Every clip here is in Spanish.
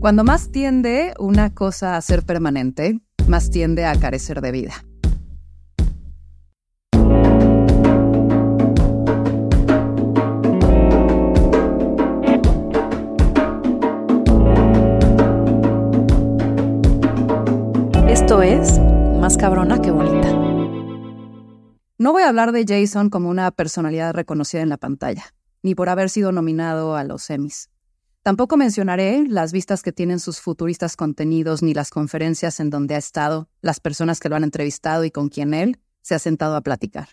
Cuando más tiende una cosa a ser permanente, más tiende a carecer de vida. Esto es Más cabrona que bonita. No voy a hablar de Jason como una personalidad reconocida en la pantalla, ni por haber sido nominado a los Emmys. Tampoco mencionaré las vistas que tienen sus futuristas contenidos ni las conferencias en donde ha estado, las personas que lo han entrevistado y con quien él se ha sentado a platicar.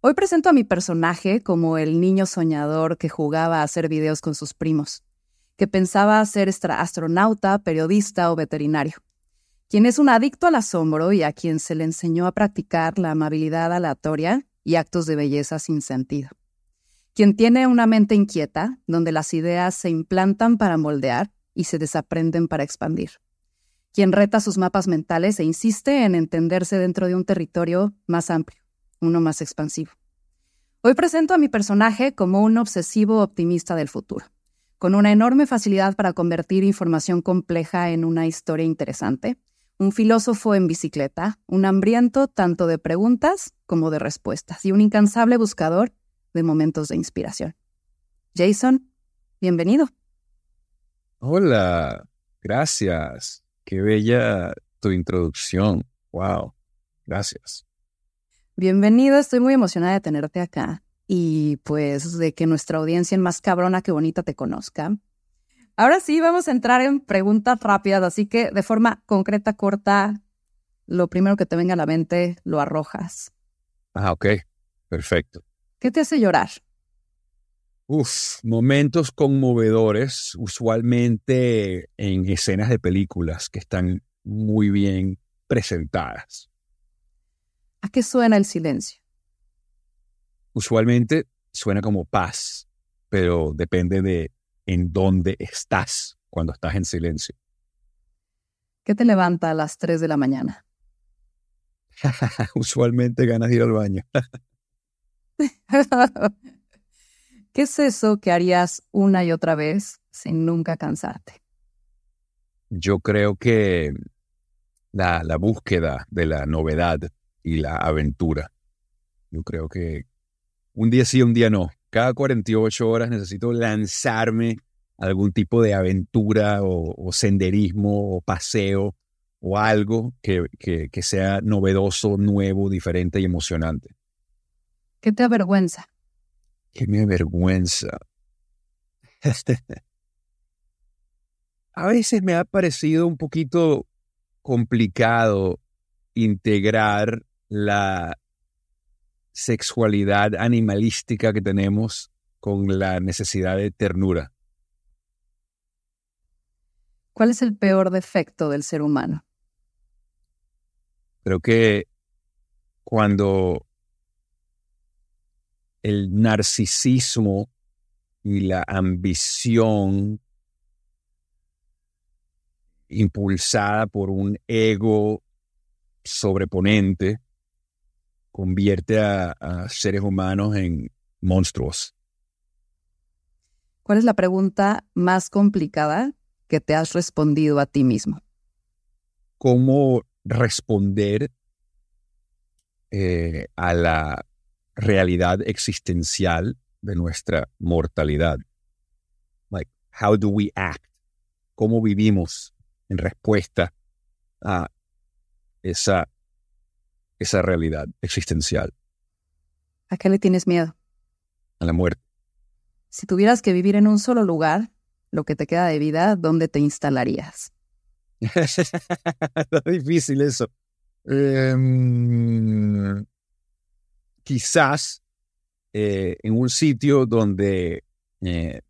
Hoy presento a mi personaje como el niño soñador que jugaba a hacer videos con sus primos, que pensaba ser astronauta, periodista o veterinario, quien es un adicto al asombro y a quien se le enseñó a practicar la amabilidad aleatoria y actos de belleza sin sentido quien tiene una mente inquieta, donde las ideas se implantan para moldear y se desaprenden para expandir. Quien reta sus mapas mentales e insiste en entenderse dentro de un territorio más amplio, uno más expansivo. Hoy presento a mi personaje como un obsesivo optimista del futuro, con una enorme facilidad para convertir información compleja en una historia interesante, un filósofo en bicicleta, un hambriento tanto de preguntas como de respuestas y un incansable buscador de momentos de inspiración. Jason, bienvenido. Hola, gracias. Qué bella tu introducción. Wow, gracias. Bienvenido, estoy muy emocionada de tenerte acá y pues de que nuestra audiencia en más cabrona que bonita te conozca. Ahora sí, vamos a entrar en preguntas rápidas, así que de forma concreta, corta, lo primero que te venga a la mente lo arrojas. Ah, ok, perfecto. ¿Qué te hace llorar? Uf, momentos conmovedores, usualmente en escenas de películas que están muy bien presentadas. ¿A qué suena el silencio? Usualmente suena como paz, pero depende de en dónde estás cuando estás en silencio. ¿Qué te levanta a las 3 de la mañana? Usualmente ganas de ir al baño. ¿Qué es eso que harías una y otra vez sin nunca cansarte? Yo creo que la, la búsqueda de la novedad y la aventura. Yo creo que un día sí, un día no. Cada 48 horas necesito lanzarme a algún tipo de aventura o, senderismo o paseo o algo que, que sea novedoso, nuevo, diferente y emocionante. ¿Qué te avergüenza? ¿Qué me avergüenza? A veces me ha parecido un poquito complicado integrar la sexualidad animalística que tenemos con la necesidad de ternura. ¿Cuál es el peor defecto del ser humano? Creo que cuando el narcisismo y la ambición impulsada por un ego sobreponente convierte a, seres humanos en monstruos. ¿Cuál es la pregunta más complicada que te has respondido a ti mismo? ¿Cómo responder eh, a la realidad existencial de nuestra mortalidad. Like, how do we act? ¿Cómo vivimos en respuesta a esa, esa realidad existencial? ¿A qué le tienes miedo? A la muerte. Si tuvieras que vivir en un solo lugar, lo que te queda de vida, ¿dónde te instalarías? es difícil eso. Em, quizás eh, en un sitio donde eh,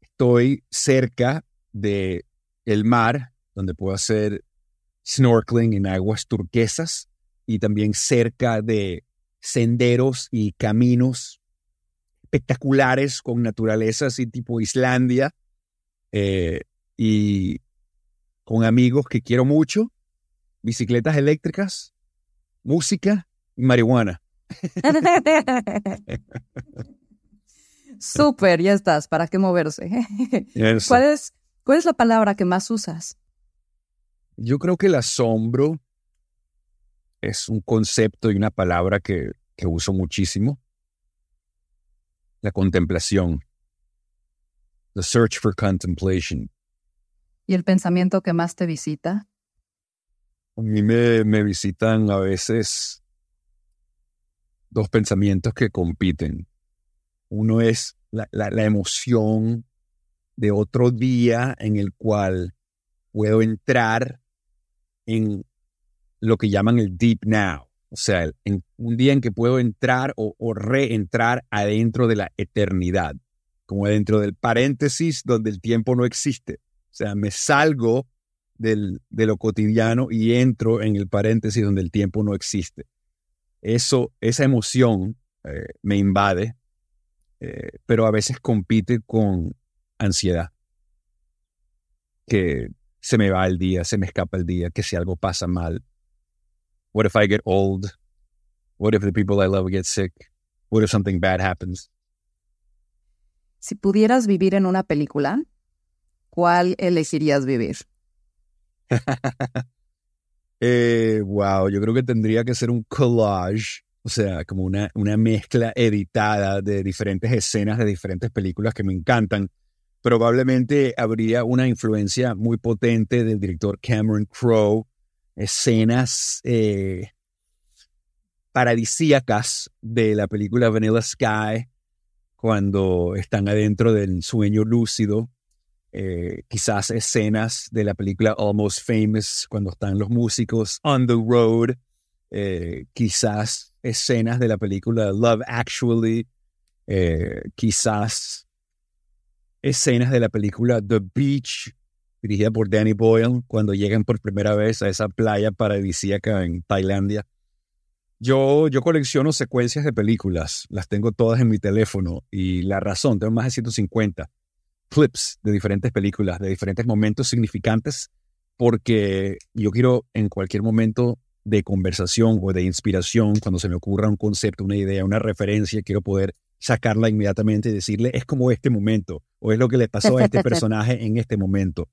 estoy cerca de el mar, donde puedo hacer snorkeling en aguas turquesas y también cerca de senderos y caminos espectaculares con naturaleza así tipo Islandia eh, y con amigos que quiero mucho, bicicletas eléctricas, música marihuana. Súper, ya estás, ¿para qué moverse? ¿Cuál, es, ¿Cuál es la palabra que más usas? Yo creo que el asombro es un concepto y una palabra que, que uso muchísimo. La contemplación. The search for contemplation. ¿Y el pensamiento que más te visita? A mí me, me visitan a veces dos pensamientos que compiten. Uno es la, la, emoción de otro día en el cual puedo entrar en lo que llaman el deep now. O sea, en un día en que puedo entrar o, o reentrar adentro de la eternidad, como dentro del paréntesis donde el tiempo no existe. O sea, me salgo del, de lo cotidiano y entro en el paréntesis donde el tiempo no existe. Eso, esa emoción eh, me invade, eh, pero a veces compite con ansiedad. Que se me va el día, se me escapa el día, que si algo pasa mal. What if I get old? What if the people I love get sick? What if something bad happens? Si pudieras vivir en una película, ¿cuál elegirías vivir? eh, wow, yo creo que tendría que ser un collage, o sea, como una, una mezcla editada de diferentes escenas de diferentes películas que me encantan. Probablemente habría una influencia muy potente del director Cameron Crowe, escenas eh, paradisíacas de la película Vanilla Sky, cuando están adentro del sueño lúcido, eh, quizás escenas de la película Almost Famous cuando están los músicos on the road, eh, quizás escenas de la película Love Actually, eh, quizás escenas de la película The Beach, dirigida por Danny Boyle, cuando llegan por primera vez a esa playa paradisíaca en Tailandia. Yo, yo colecciono secuencias de películas, las tengo todas en mi teléfono y la razón, tengo más de 150 clips de diferentes películas, de diferentes momentos significantes, porque yo quiero en cualquier momento de conversación o de inspiración, cuando se me ocurra un concepto, una idea, una referencia, quiero poder sacarla inmediatamente y decirle, es como este momento, o es lo que le pasó a este personaje en este momento.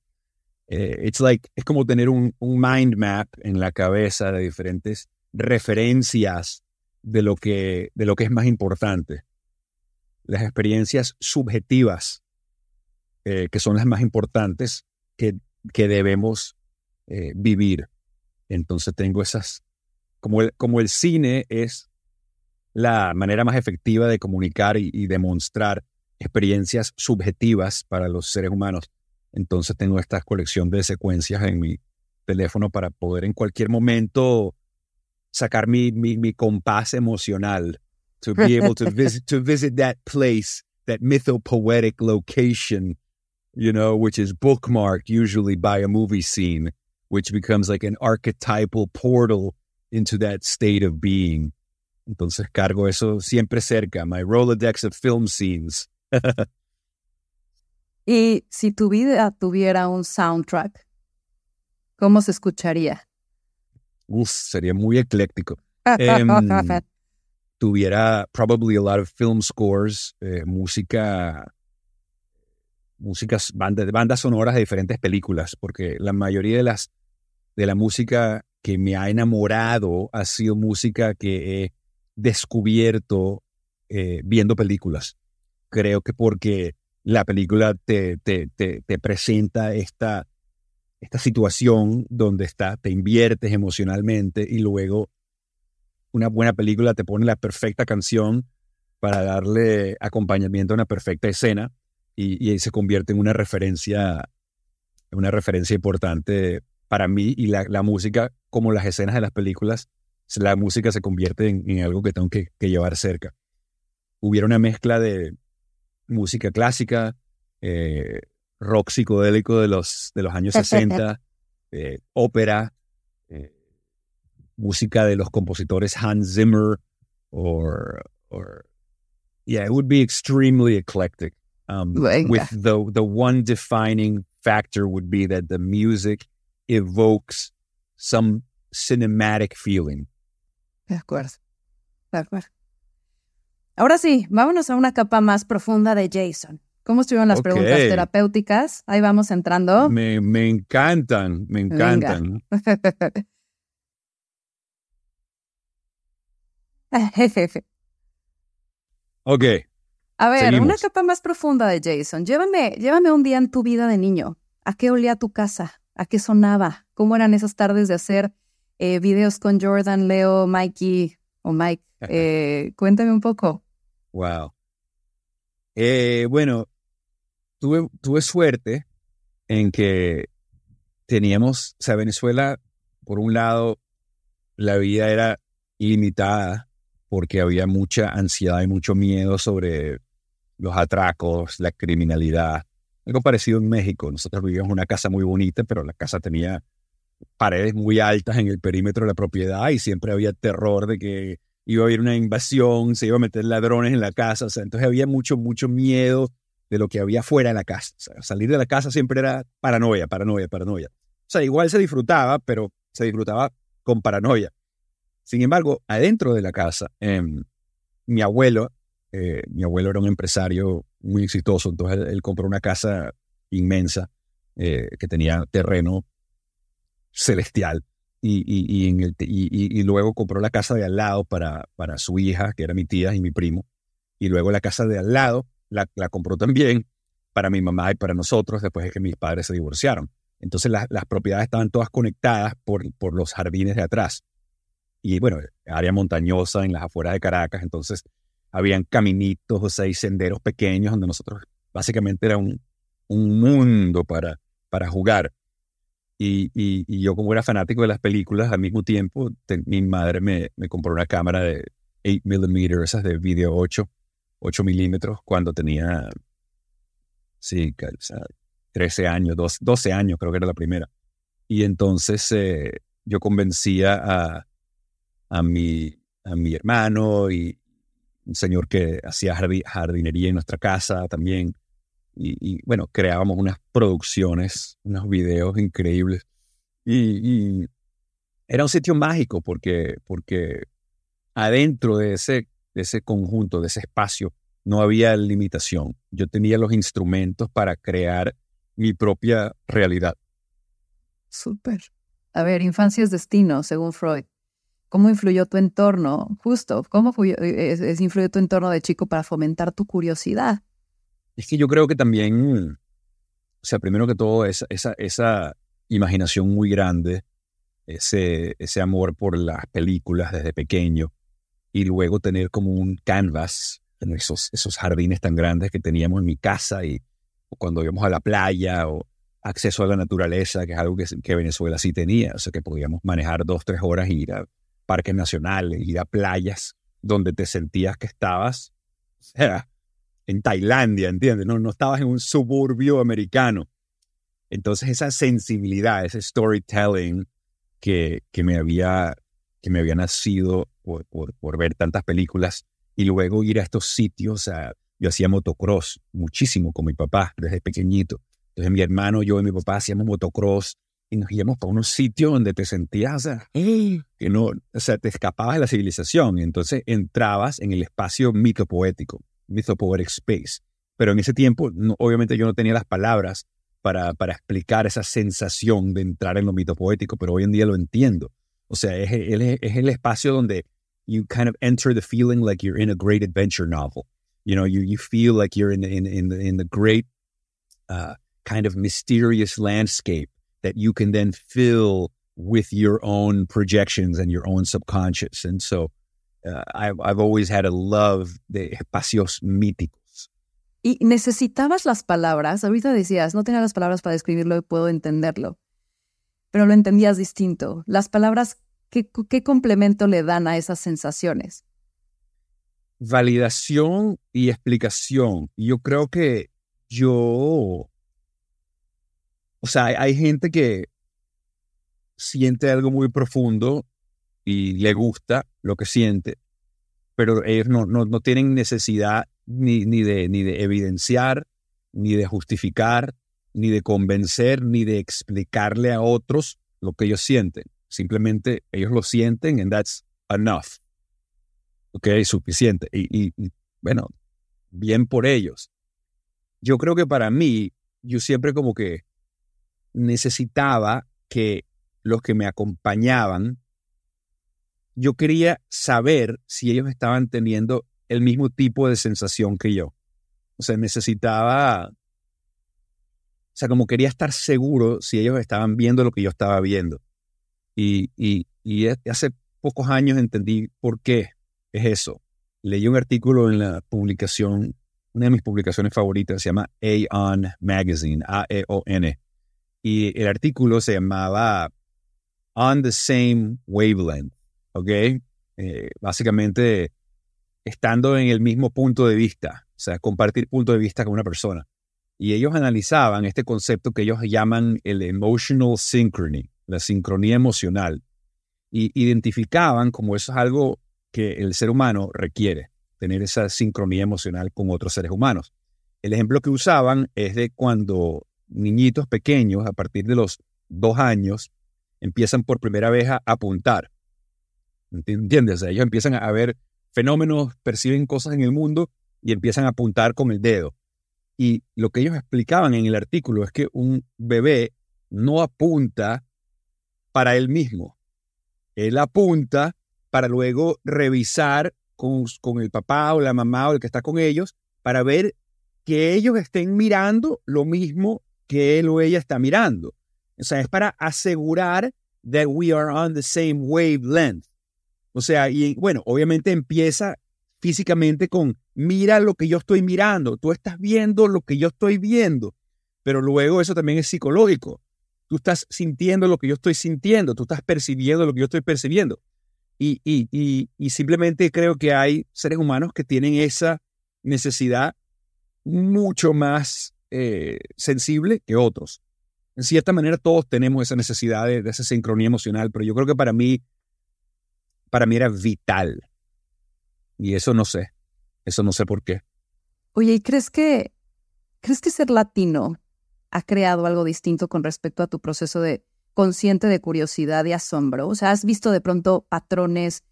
Eh, it's like, es como tener un, un mind map en la cabeza de diferentes referencias de lo que, de lo que es más importante. Las experiencias subjetivas eh, que son las más importantes que, que debemos eh, vivir. Entonces tengo esas, como el, como el cine es la manera más efectiva de comunicar y, y demostrar experiencias subjetivas para los seres humanos. Entonces tengo esta colección de secuencias en mi teléfono para poder en cualquier momento sacar mi, mi, mi compás emocional, to be able to visit, to visit that place, that mythopoetic location you know, which is bookmarked usually by a movie scene, which becomes like an archetypal portal into that state of being. Entonces cargo eso siempre cerca, my Rolodex of film scenes. y si tu vida tuviera un soundtrack, ¿cómo se escucharía? Uf, sería muy ecléctico. um, tuviera probably a lot of film scores, eh, música músicas, bandas, bandas sonoras de diferentes películas, porque la mayoría de las de la música que me ha enamorado ha sido música que he descubierto eh, viendo películas. Creo que porque la película te, te, te, te presenta esta, esta situación donde está, te inviertes emocionalmente y luego una buena película te pone la perfecta canción para darle acompañamiento a una perfecta escena y, y se convierte en una referencia, una referencia importante para mí y la, la, música, como las escenas de las películas, la música se convierte en, en algo que tengo que, que, llevar cerca. Hubiera una mezcla de música clásica, eh, rock psicodélico de los, de los años 60, eh, ópera, eh, música de los compositores Hans Zimmer, or, or, yeah, it would be extremely eclectic. Um, with the the one defining factor would be that the music evokes some cinematic feeling. De acuerdo, de acuerdo. Ahora sí, vámonos a una capa más profunda de Jason. ¿Cómo estuvieron las preguntas terapéuticas? Ahí vamos entrando. Me, me encantan, me encantan. ok. A ver, una capa más profunda de Jason. Llévame, llévame un día en tu vida de niño. ¿A qué olía tu casa? ¿A qué sonaba? ¿Cómo eran esas tardes de hacer eh, videos con Jordan, Leo, Mikey o Mike? Eh, cuéntame un poco. Wow. Eh, bueno, tuve, tuve suerte en que teníamos, o sea, Venezuela, por un lado, la vida era ilimitada porque había mucha ansiedad y mucho miedo sobre los atracos, la criminalidad. Algo parecido en México. Nosotros vivíamos en una casa muy bonita, pero la casa tenía paredes muy altas en el perímetro de la propiedad y siempre había terror de que iba a haber una invasión, se iba a meter ladrones en la casa. Entonces había mucho, mucho miedo de lo que había fuera de la casa. Salir de la casa siempre era paranoia, paranoia, paranoia. O sea, igual se disfrutaba, pero se disfrutaba con paranoia. Sin embargo, adentro de la casa, em, mi abuelo, eh, mi abuelo era un empresario muy exitoso, entonces él, compró una casa inmensa eh, que tenía terreno celestial y, luego compró la casa de al lado para, para su hija, que era mi tía y mi primo, y luego la casa de al lado la, compró también para mi mamá y para nosotros después de que mis padres se divorciaron. Entonces las propiedades estaban todas conectadas por, por los jardines de atrás y bueno, área montañosa en las afueras de Caracas, entonces habían caminitos, o sea, senderos pequeños donde nosotros básicamente era un, un mundo para, para jugar. Y, y, yo como era fanático de las películas, al mismo tiempo mi madre me, me, compró una cámara de 8 mm, esas de video 8, 8 milímetros, cuando tenía, sí, 13 años, 12, años creo que era la primera. Y entonces eh, yo convencía a, a mi, a mi hermano y un señor que hacía jardinería en nuestra casa también. Y, bueno, creábamos unas producciones, unos videos increíbles. Y, era un sitio mágico porque, porque adentro de ese, de ese conjunto, de ese espacio, no había limitación. Yo tenía los instrumentos para crear mi propia realidad. Súper. A ver, infancia es destino, según Freud. ¿Cómo influyó tu entorno? Justo, ¿cómo es, influyó tu entorno de chico para fomentar tu curiosidad? Es que yo creo que también, o sea, primero que todo, esa, imaginación muy grande, ese, amor por las películas desde pequeño, y luego tener como un canvas en esos, esos jardines tan grandes que teníamos en mi casa y cuando íbamos a la playa o acceso a la naturaleza, que es algo que, que Venezuela sí tenía, o sea, que podíamos manejar dos, tres horas y ir a parques nacionales, ir a playas donde te sentías que estabas en Tailandia, ¿entiendes? No, no estabas en un suburbio americano. Entonces esa sensibilidad, ese storytelling que, que, me, había, que me había nacido por, por, ver tantas películas y luego ir a estos sitios, yo hacía motocross muchísimo con mi papá desde pequeñito. Entonces mi hermano, yo y mi papá hacíamos motocross y nos íbamos para unos sitios donde te sentías, o sea, que no, o sea, te escapabas de la civilización y entonces entrabas en el espacio mitopoético, mythopoetic space. Pero en ese tiempo, obviamente yo no tenía las palabras para, para explicar esa sensación de entrar en lo mitopoético, pero hoy en día lo entiendo. O sea, es, es, es el espacio donde you kind of enter the feeling like you're in a great adventure novel. You know, you, you feel like you're in, in, in, the, in the great uh, kind of mysterious landscape that you can then fill with your own projections and your own subconscious. And so uh, I've, I've always had a love de espacios míticos. Y necesitabas las palabras. Ahorita decías, no tenía las palabras para describirlo y puedo entenderlo. Pero lo entendías distinto. Las palabras, ¿qué, qué complemento le dan a esas sensaciones? Validación y explicación. Yo creo que yo o sea, hay, gente que siente algo muy profundo y le gusta lo que siente, pero ellos no, no, no tienen necesidad ni, ni, de, ni de evidenciar, ni de justificar, ni de convencer, ni de explicarle a otros lo que ellos sienten. Simplemente ellos lo sienten and that's enough. Ok, suficiente. Y, y bueno, bien por ellos. yo creo que para mí, yo siempre como que necesitaba que los que me acompañaban, yo quería saber si ellos estaban teniendo el mismo tipo de sensación que yo. O sea, necesitaba, o sea, como quería estar seguro si ellos estaban viendo lo que yo estaba viendo. Y, y, y hace pocos años entendí por qué es eso. Leí un artículo en la publicación, una de mis publicaciones favoritas, se llama Aeon Magazine, A-E-O-N. Y el artículo se llamaba On the Same Wavelength, ¿ok? Eh, básicamente, estando en el mismo punto de vista, o sea, compartir punto de vista con una persona. Y ellos analizaban este concepto que ellos llaman el emotional synchrony, la sincronía emocional y identificaban como eso es algo que el ser humano requiere, tener esa sincronía emocional con otros seres humanos. El ejemplo que usaban es de cuando niñitos pequeños, a partir de los dos años, empiezan por primera vez a apuntar. ¿Entiendes? ellos empiezan a ver fenómenos, perciben cosas en el mundo y empiezan a apuntar con el dedo. Y lo que ellos explicaban en el artículo es que un bebé no apunta para él mismo, él apunta para luego revisar con, con, el papá o la mamá o el que está con ellos para ver que ellos estén mirando lo mismo que él o ella está mirando. O sea, es para asegurar that we are on the same wavelength. O sea, y bueno, obviamente empieza físicamente con mira lo que yo estoy mirando, tú estás viendo lo que yo estoy viendo, pero luego eso también es psicológico tú estás sintiendo lo que yo estoy sintiendo, tú estás percibiendo lo que yo estoy percibiendo. Y, y, simplemente creo que hay seres humanos que tienen esa necesidad mucho más eh, sensible que otros. En cierta manera todos tenemos esa necesidad de, esa sincronía emocional, pero yo creo que para mí, para mí era vital. Y eso no sé, eso no sé por qué. Oye, ¿y crees que, crees que ser latino ha creado algo distinto con respecto a tu proceso de consciente de curiosidad y asombro? O sea, ¿has visto de pronto patrones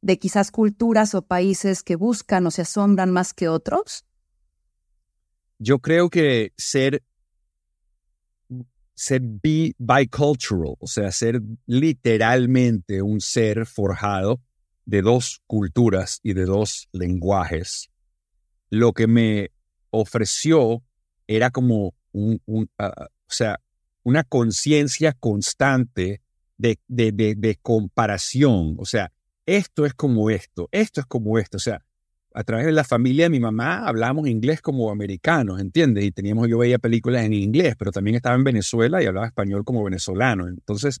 de quizás culturas o países que buscan o se asombran más que otros? Yo creo que ser, ser bicultural, o sea, ser literalmente un ser forjado de dos culturas y de dos lenguajes, lo que me ofreció era como un, ah, ah, o sea, una conciencia constante de, de, de, comparación. O sea, esto es como esto, esto es como esto. O sea, a través de la familia de mi mamá hablamos inglés como americanos, ¿entiendes? Y teníamos, yo veía películas en inglés, pero también estaba en Venezuela y hablaba español como venezolano. Entonces,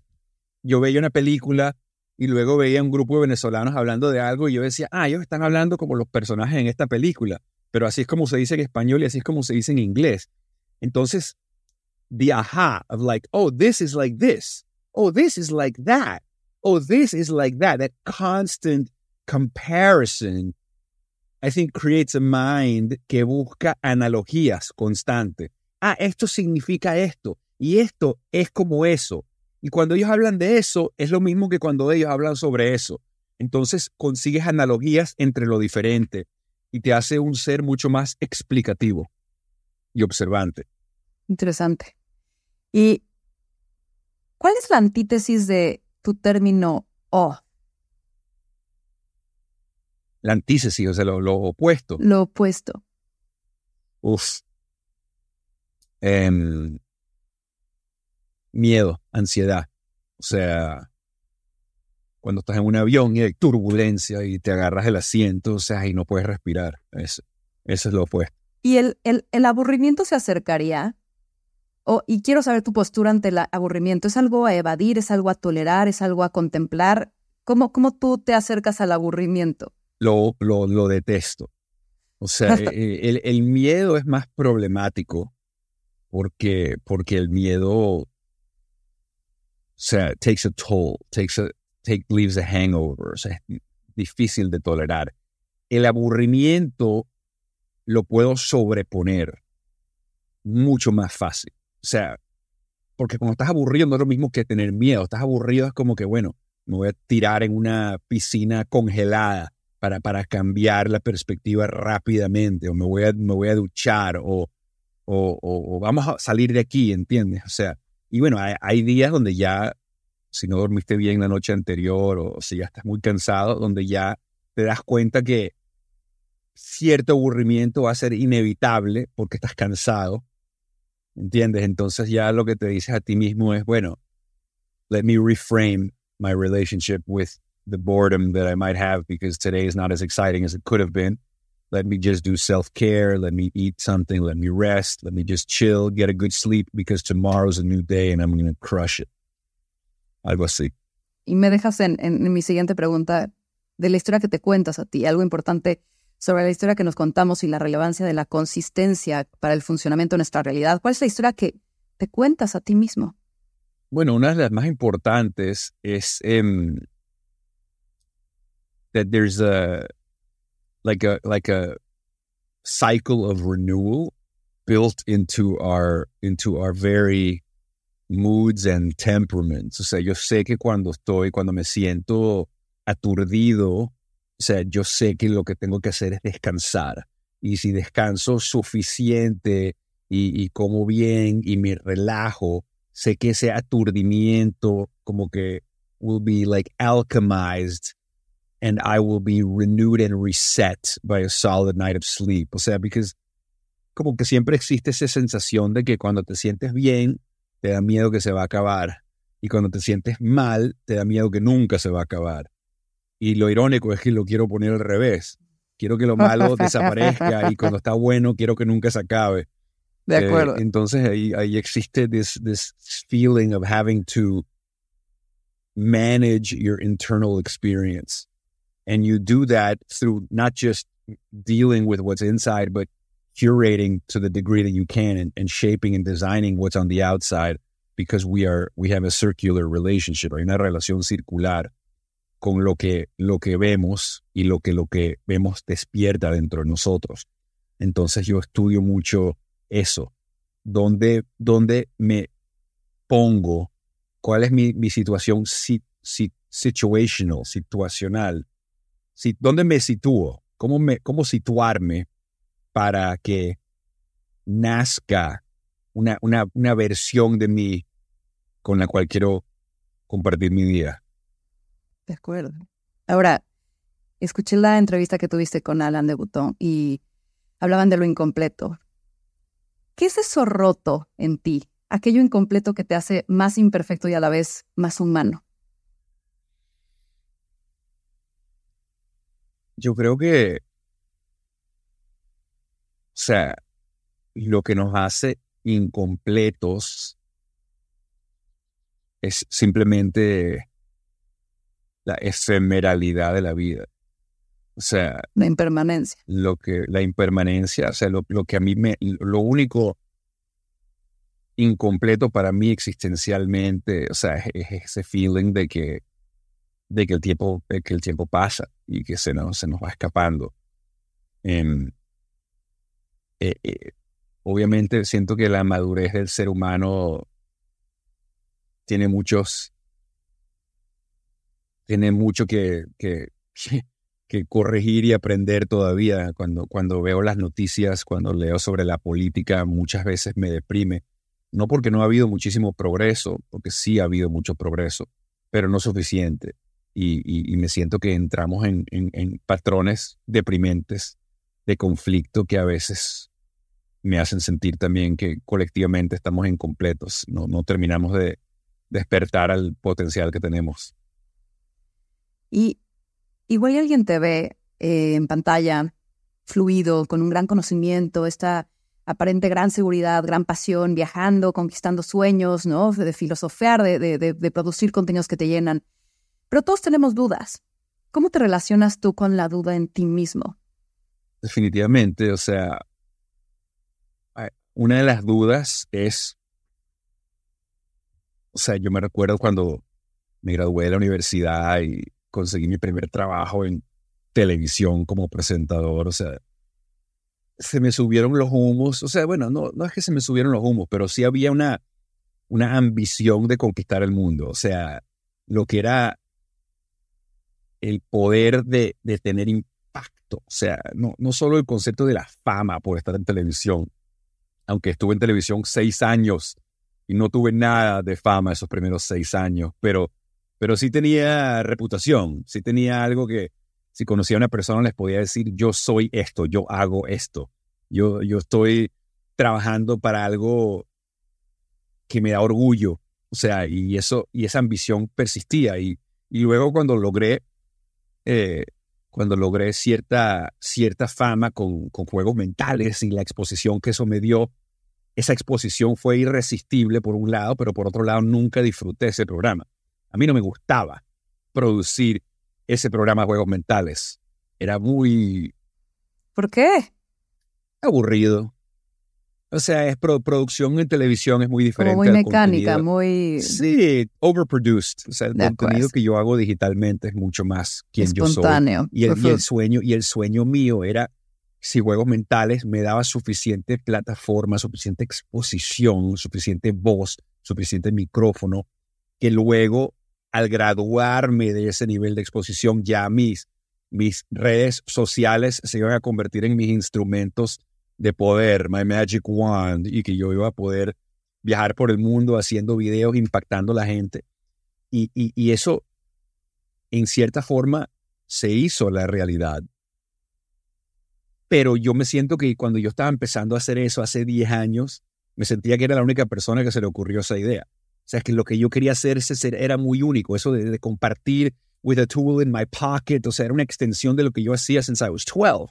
yo veía una película y luego veía un grupo de venezolanos hablando de algo y yo decía, ah, ellos están hablando como los personajes en esta película, pero así es como se dice en español y así es como se dice en inglés. Entonces, the aha of like, oh, this is like this. Oh, this is like that. Oh, this is like that. That constant comparison, I think, creates a mind que busca analogías constantes. Ah, esto significa esto. Y esto es como eso. Y cuando ellos hablan de eso, es lo mismo que cuando ellos hablan sobre eso. Entonces consigues analogías entre lo diferente y te hace un ser mucho más explicativo y observante. Interesante. ¿Y cuál es la antítesis de tu término O? La antítesis, o sea, lo, opuesto. Lo opuesto. Uf. Em, miedo, ansiedad. O sea, cuando estás en un avión y hay turbulencia y te agarras el asiento, o sea, y no puedes respirar. Eso, eso es lo opuesto. ¿Y el, el, aburrimiento se acercaría? y quiero saber tu postura ante el aburrimiento. ¿Es algo a evadir? ¿Es algo a tolerar? ¿Es algo a contemplar? ¿Cómo, cómo tú te acercas al aburrimiento? Lo, lo, lo detesto. O sea, e, el, el, miedo es más problemático porque, porque el miedo, o sea, takes a toll, takes a, take, leaves a hangover, o sea, es difícil de tolerar. El aburrimiento lo puedo sobreponer mucho más fácil. O sea, porque cuando estás aburrido no es lo mismo que tener miedo. Estás aburrido es como que, bueno, me voy a tirar en una piscina congelada para, para cambiar la perspectiva rápidamente, o me voy a, me voy a duchar, o, o, vamos a salir de aquí, ¿entiendes? O sea, y bueno, hay, días donde ya, si no dormiste bien la noche anterior o si ya estás muy cansado, donde ya te das cuenta que cierto aburrimiento va a ser inevitable porque estás cansado, ¿entiendes? Entonces ya lo que te dices a ti mismo es, bueno, let me reframe my relationship with the boredom that I might have because today is not as exciting as it could have been. Let me just do self care. Let me eat something. Let me rest. Let me just chill, get a good sleep because tomorrow's a new day and I'm going to crush it. Algo así. Y me dejas en, en, mi siguiente pregunta de la historia que te cuentas a ti, algo importante sobre la historia que nos contamos y la relevancia de la consistencia para el funcionamiento de nuestra realidad. ¿Cuál es la historia que te cuentas a ti mismo? Bueno, una de las más importantes es um, that there's a like a like a cycle of renewal built into our into our very moods and temperaments. O sea, yo sé que cuando estoy, cuando me siento aturdido, o sea, yo sé que lo que tengo que hacer es descansar. Y si descanso suficiente y, y como bien y me relajo, sé que ese aturdimiento como que will be like alchemized and I will be renewed and reset by a solid night of sleep. O sea, because como que siempre existe esa sensación de que cuando te sientes bien, te da miedo que se va a acabar. Y cuando te sientes mal, te da miedo que nunca se va a acabar. Y lo irónico es que lo quiero poner al revés. Quiero que lo malo desaparezca y cuando está bueno, quiero que nunca se acabe. De acuerdo. Eh, entonces ahí, ahí existe this, this feeling of having to manage your internal experience. And you do that through not just dealing with what's inside, but curating to the degree that you can and, and shaping and designing what's on the outside because we are we have a circular relationship, hay una relación circular con lo que lo que vemos y lo que lo que vemos despierta dentro de nosotros. Entonces yo estudio mucho eso. ¿Dónde, dónde me pongo? ¿Cuál es mi, mi situación si, si, situational, situacional? ¿Dónde me sitúo? ¿Cómo, me, ¿Cómo situarme para que nazca una, una, una versión de mí con la cual quiero compartir mi vida? De acuerdo. Ahora, escuché la entrevista que tuviste con Alan de Butón y hablaban de lo incompleto. ¿Qué es eso roto en ti? Aquello incompleto que te hace más imperfecto y a la vez más humano. Yo creo que, o sea, lo que nos hace incompletos es simplemente la efemeralidad de la vida. O sea, la impermanencia. Lo que, la impermanencia, o sea, lo, que a mí me, lo único incompleto para mí existencialmente, o sea, es, ese feeling de que, de que el tiempo, que el tiempo pasa y que se nos, se nos va escapando. Em, eh, eh, obviamente siento que la madurez del ser humano tiene muchos, tiene mucho que, que corregir y aprender todavía. Cuando, cuando veo las noticias, cuando leo sobre la política, muchas veces me deprime. No porque no ha habido muchísimo progreso, porque sí ha habido mucho progreso, pero no suficiente. Y, me siento que entramos en, patrones deprimentes de conflicto que a veces me hacen sentir también que colectivamente estamos incompletos, no, no terminamos de despertar al potencial que tenemos. Y igual alguien te ve eh, en pantalla fluido, con un gran conocimiento, esta aparente gran seguridad, gran pasión, viajando, conquistando sueños, ¿no? De, filosofear, de, de, producir contenidos que te llenan. Pero todos tenemos dudas. ¿Cómo te relacionas tú con la duda en ti mismo? Definitivamente, o sea, una de las dudas es, o sea, yo me recuerdo cuando me gradué de la universidad y conseguí mi primer trabajo en televisión como presentador, o sea, se me subieron los humos, o sea, bueno, no, no es que se me subieron los humos, pero sí había una, una ambición de conquistar el mundo, o sea, lo que era el poder de, de tener impacto, o sea, no, no solo el concepto de la fama por estar en televisión, aunque estuve en televisión seis años y no tuve nada de fama esos primeros seis años, pero, pero sí tenía reputación, sí tenía algo que si conocía a una persona les podía decir, yo soy esto, yo hago esto, yo, yo estoy trabajando para algo que me da orgullo, o sea, y eso, y esa ambición persistía. Y, y luego cuando logré, eh, cuando logré cierta, cierta fama con, con juegos mentales y la exposición que eso me dio, esa exposición fue irresistible por un lado, pero por otro lado nunca disfruté ese programa. A mí no me gustaba producir ese programa de juegos mentales. Era muy... ¿Por qué? Aburrido. O sea, es producción en televisión es muy diferente. muy mecánica, muy... Sí, overproduced. O sea, el contenido que yo hago digitalmente es mucho más quien yo soy. Y el, y el, sueño, y el sueño mío era, si juegos mentales me daba suficiente plataforma, suficiente exposición, suficiente voz, suficiente micrófono, que luego, al graduarme de ese nivel de exposición, ya mis, mis redes sociales se iban a convertir en mis instrumentos de poder, My Magic Wand, y que yo iba a poder viajar por el mundo haciendo videos, impactando a la gente. Y, y, eso, en cierta forma, se hizo la realidad. Pero yo me siento que cuando yo estaba empezando a hacer eso hace 10 años, me sentía que era la única persona que se le ocurrió esa idea. O sea, que lo que yo quería hacer era muy único, eso de, de compartir with a tool in my pocket, o sea, era una extensión de lo que yo hacía since I was 12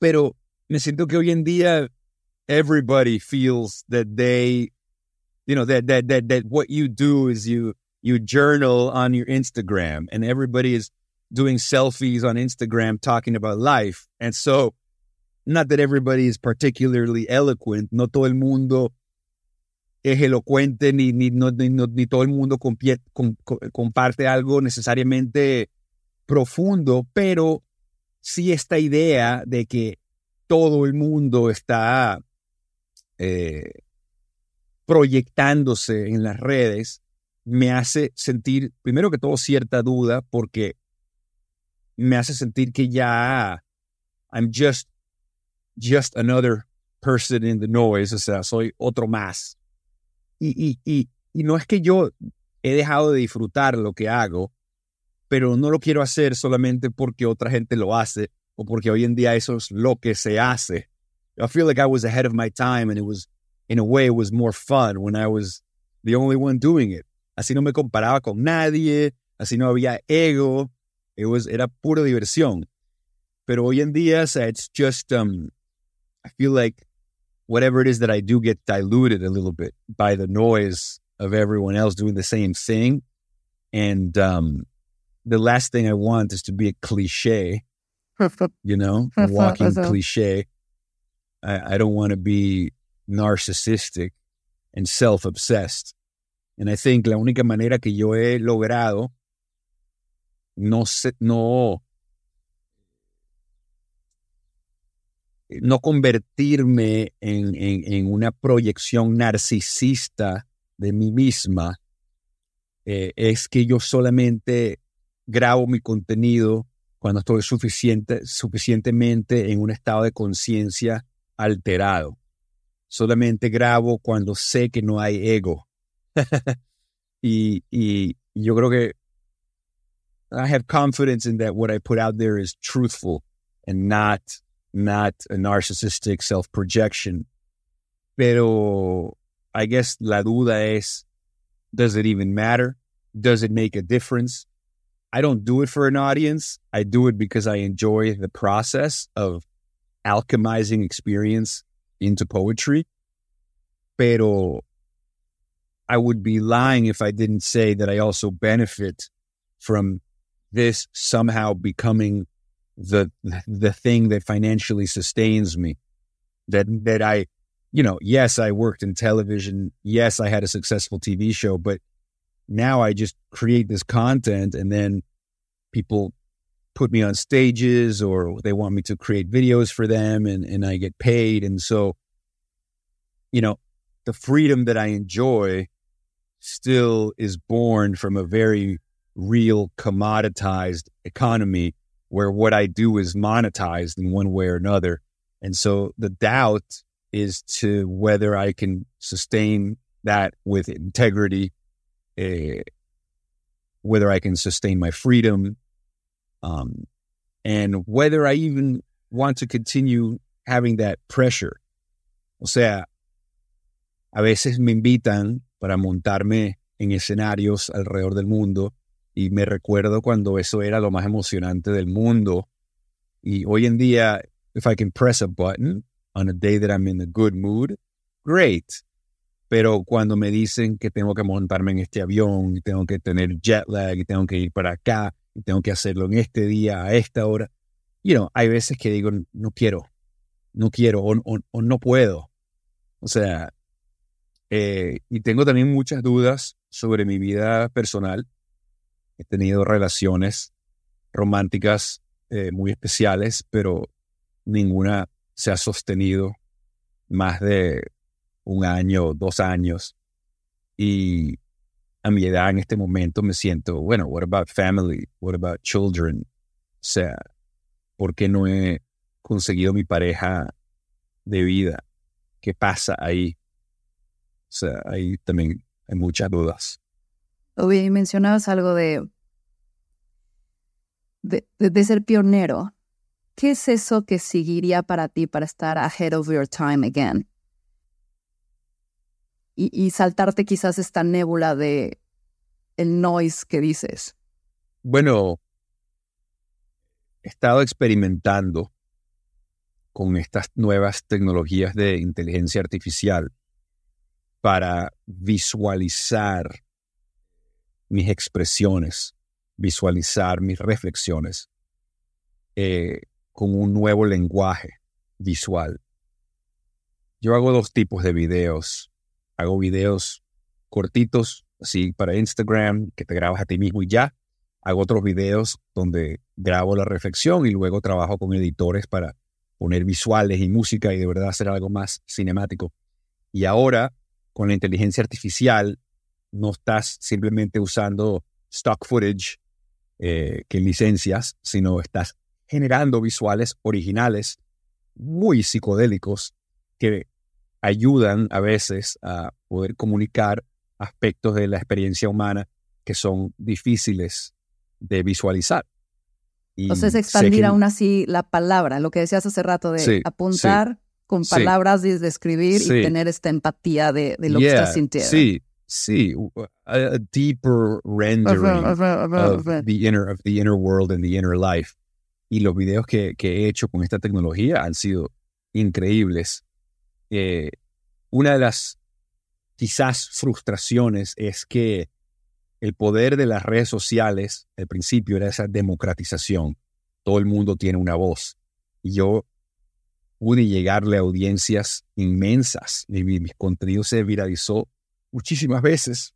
pero me siento que hoy en día everybody feels that they, you know, that that that that what you do is you you journal on your Instagram, and everybody is doing selfies on Instagram talking about life, and so not that everybody is particularly eloquent, no todo el mundo es elocuente, ni, ni, no, ni, no, ni todo el mundo comparte algo necesariamente profundo, pero sí esta idea de que todo el mundo está eh, proyectándose en las redes me hace sentir, primero que todo, cierta duda porque me hace sentir que ya I'm just, just another person in the noise, o sea, soy otro más. Y, y, y, y no es que yo he dejado de disfrutar lo que hago, pero no lo quiero hacer solamente porque otra gente lo hace o porque hoy en día eso es lo que se hace. I feel like I was ahead of my time and it was, in a way, it was more fun when I was the only one doing it. Así no me comparaba con nadie, así no había ego, it was, era pura diversión. Pero hoy en día, o sea, it's just, um, I feel like whatever it is that I do get diluted a little bit by the noise of everyone else doing the same thing. And um, the last thing I want is to be a cliche, you know, a walking cliche. I, I don't want to be narcissistic and self-obsessed. And I think la única manera que yo he logrado no no no convertirme en, en, en, una proyección narcisista de mí misma eh, es que yo solamente grabo mi contenido cuando estoy suficiente, suficientemente en un estado de conciencia alterado. Solamente grabo cuando sé que no hay ego. y, y yo creo que I have confidence in that what I put out there is truthful and not not a narcissistic self-projection. Pero I guess la duda es, does it even matter? Does it make a difference? I don't do it for an audience. I do it because I enjoy the process of alchemizing experience into poetry. Pero I would be lying if I didn't say that I also benefit from this somehow becoming the the thing that financially sustains me. That that I, you know, yes, I worked in television. Yes, I had a successful TV show, but now I just create this content and then people put me on stages or they want me to create videos for them and, and I get paid. And so, you know, the freedom that I enjoy still is born from a very real commoditized economy where what I do is monetized in one way or another. And so the doubt is to whether I can sustain that with integrity, uh, whether I can sustain my freedom, um, and whether I even want to continue having that pressure. O sea, a veces me invitan para montarme en escenarios alrededor del mundo y me recuerdo cuando eso era lo más emocionante del mundo. Y hoy en día, if I can press a button on a day that I'm in a good mood, great. Pero cuando me dicen que tengo que montarme en este avión y tengo que tener jet lag y tengo que ir para acá y tengo que hacerlo en este día, a esta hora, you know, hay veces que digo, no quiero, no quiero o, o, no puedo. O sea, eh, y tengo también muchas dudas sobre mi vida personal. He tenido relaciones románticas eh, muy especiales, pero ninguna se ha sostenido más de un año, dos años. Y a mi edad en este momento me siento, bueno, what about family? What about children? O sea, ¿por qué no he conseguido mi pareja de vida? ¿Qué pasa ahí? O sea, ahí también hay muchas dudas. Oye, mencionabas algo de, de, de, ser pionero. ¿Qué es eso que seguiría para ti para estar ahead of your time again? Y, saltarte quizás esta nébula de el noise que dices. Bueno, he estado experimentando con estas nuevas tecnologías de inteligencia artificial para visualizar mis expresiones, visualizar mis reflexiones eh, con un nuevo lenguaje visual. Yo hago dos tipos de videos. Hago videos cortitos, así para Instagram, que te grabas a ti mismo y ya. Hago otros videos donde grabo la reflexión y luego trabajo con editores para poner visuales y música y de verdad hacer algo más cinemático. Y ahora con la inteligencia artificial no estás simplemente usando stock footage eh, que licencias, sino estás generando visuales originales muy psicodélicos que ayudan a veces a poder comunicar aspectos de la experiencia humana que son difíciles de visualizar. Y o sea, es expandir aún así la palabra, lo que decías hace rato de apuntar con palabras y describir y tener esta empatía de, de lo que estás sintiendo. Sí, sí, a, deeper rendering of, the inner of the inner world and the inner life. Y los videos que, que he hecho con esta tecnología han sido increíbles. Eh, una de las quizás frustraciones es que el poder de las redes sociales, al principio era esa democratización. Todo el mundo tiene una voz. Y yo pude llegarle a audiencias inmensas. Mi, mi, contenido se viralizó muchísimas veces.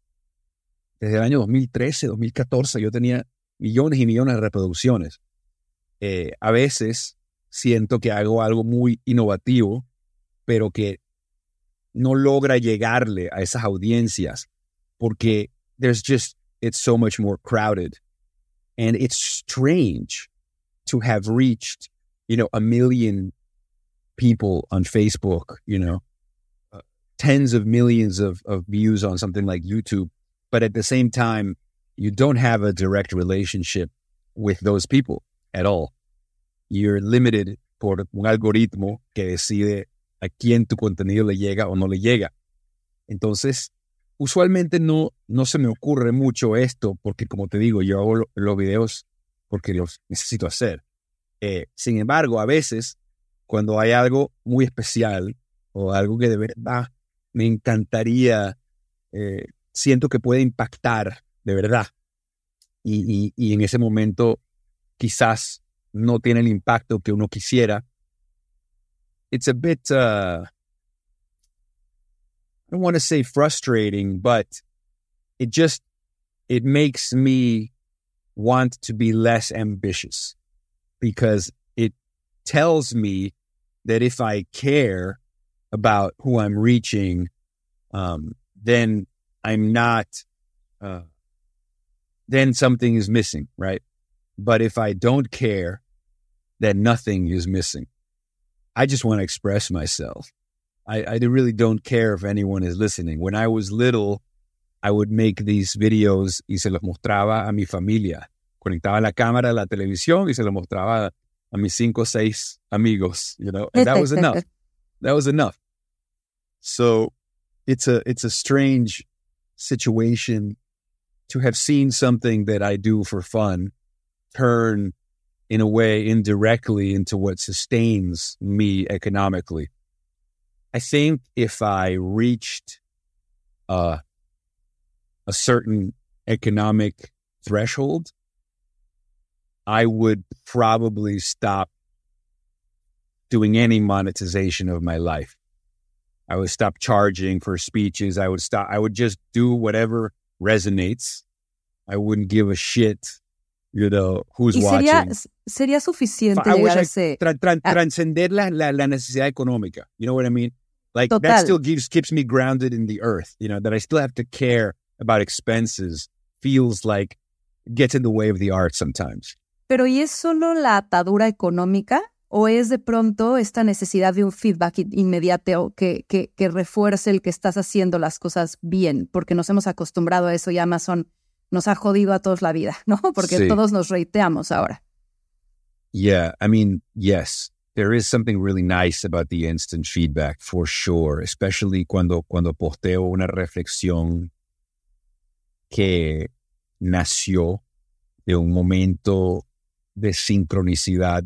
Desde el año 2013, 2014, yo tenía millones y millones de reproducciones. Eh, a veces siento que hago algo muy innovativo, pero que no logra llegarle a esas audiencias porque there's just, it's so much more crowded. And it's strange to have reached, you know, a million people on Facebook, you know, uh, tens of millions of, of views on something like YouTube. But at the same time, you don't have a direct relationship with those people at all. You're limited por un algoritmo que decide a quién tu contenido le llega o no le llega. Entonces, usualmente no, no se me ocurre mucho esto porque, como te digo, yo hago los videos porque los necesito hacer. Eh, sin embargo, a veces cuando hay algo muy especial o algo que de verdad me encantaría, eh, siento que puede impactar de verdad. Y, y, en ese momento quizás no tiene el impacto que uno quisiera. It's a bit, uh, I don't want to say frustrating, but it just, it makes me want to be less ambitious because it tells me that if I care about who I'm reaching, um, then I'm not, uh, then something is missing, right? But if I don't care, then nothing is missing. I just want to express myself. I, I really don't care if anyone is listening. When I was little, I would make these videos y se los mostraba a mi familia. Conectaba la cámara a la televisión y se los mostraba a mis cinco seis amigos, you know, and that was enough. that was enough. So it's a it's a strange situation to have seen something that I do for fun turn in a way indirectly into what sustains me economically. I think if I reached uh, a certain economic threshold, I would probably stop doing any monetization of my life. I would stop charging for speeches. I would stop. I would just do whatever resonates. I wouldn't give a shit, you know, who's y sería, watching. Sería suficiente I llegar I a ese... tra- tra- a- transcender la, la, la necesidad económica. You know what I mean? Like Total. that still gives keeps me grounded in the earth. You know that I still have to care about expenses. Feels like gets in the way of the art sometimes. Pero ¿y es solo la atadura económica o es de pronto esta necesidad de un feedback in- inmediato que, que, que refuerce el que estás haciendo las cosas bien? Porque nos hemos acostumbrado a eso y Amazon nos ha jodido a todos la vida, ¿no? Porque Sí. todos nos reiteamos ahora. Yeah, I mean, yes, there is something really nice about the instant feedback for sure, especially cuando, cuando posteo una reflexión que nació de un momento de sincronicidad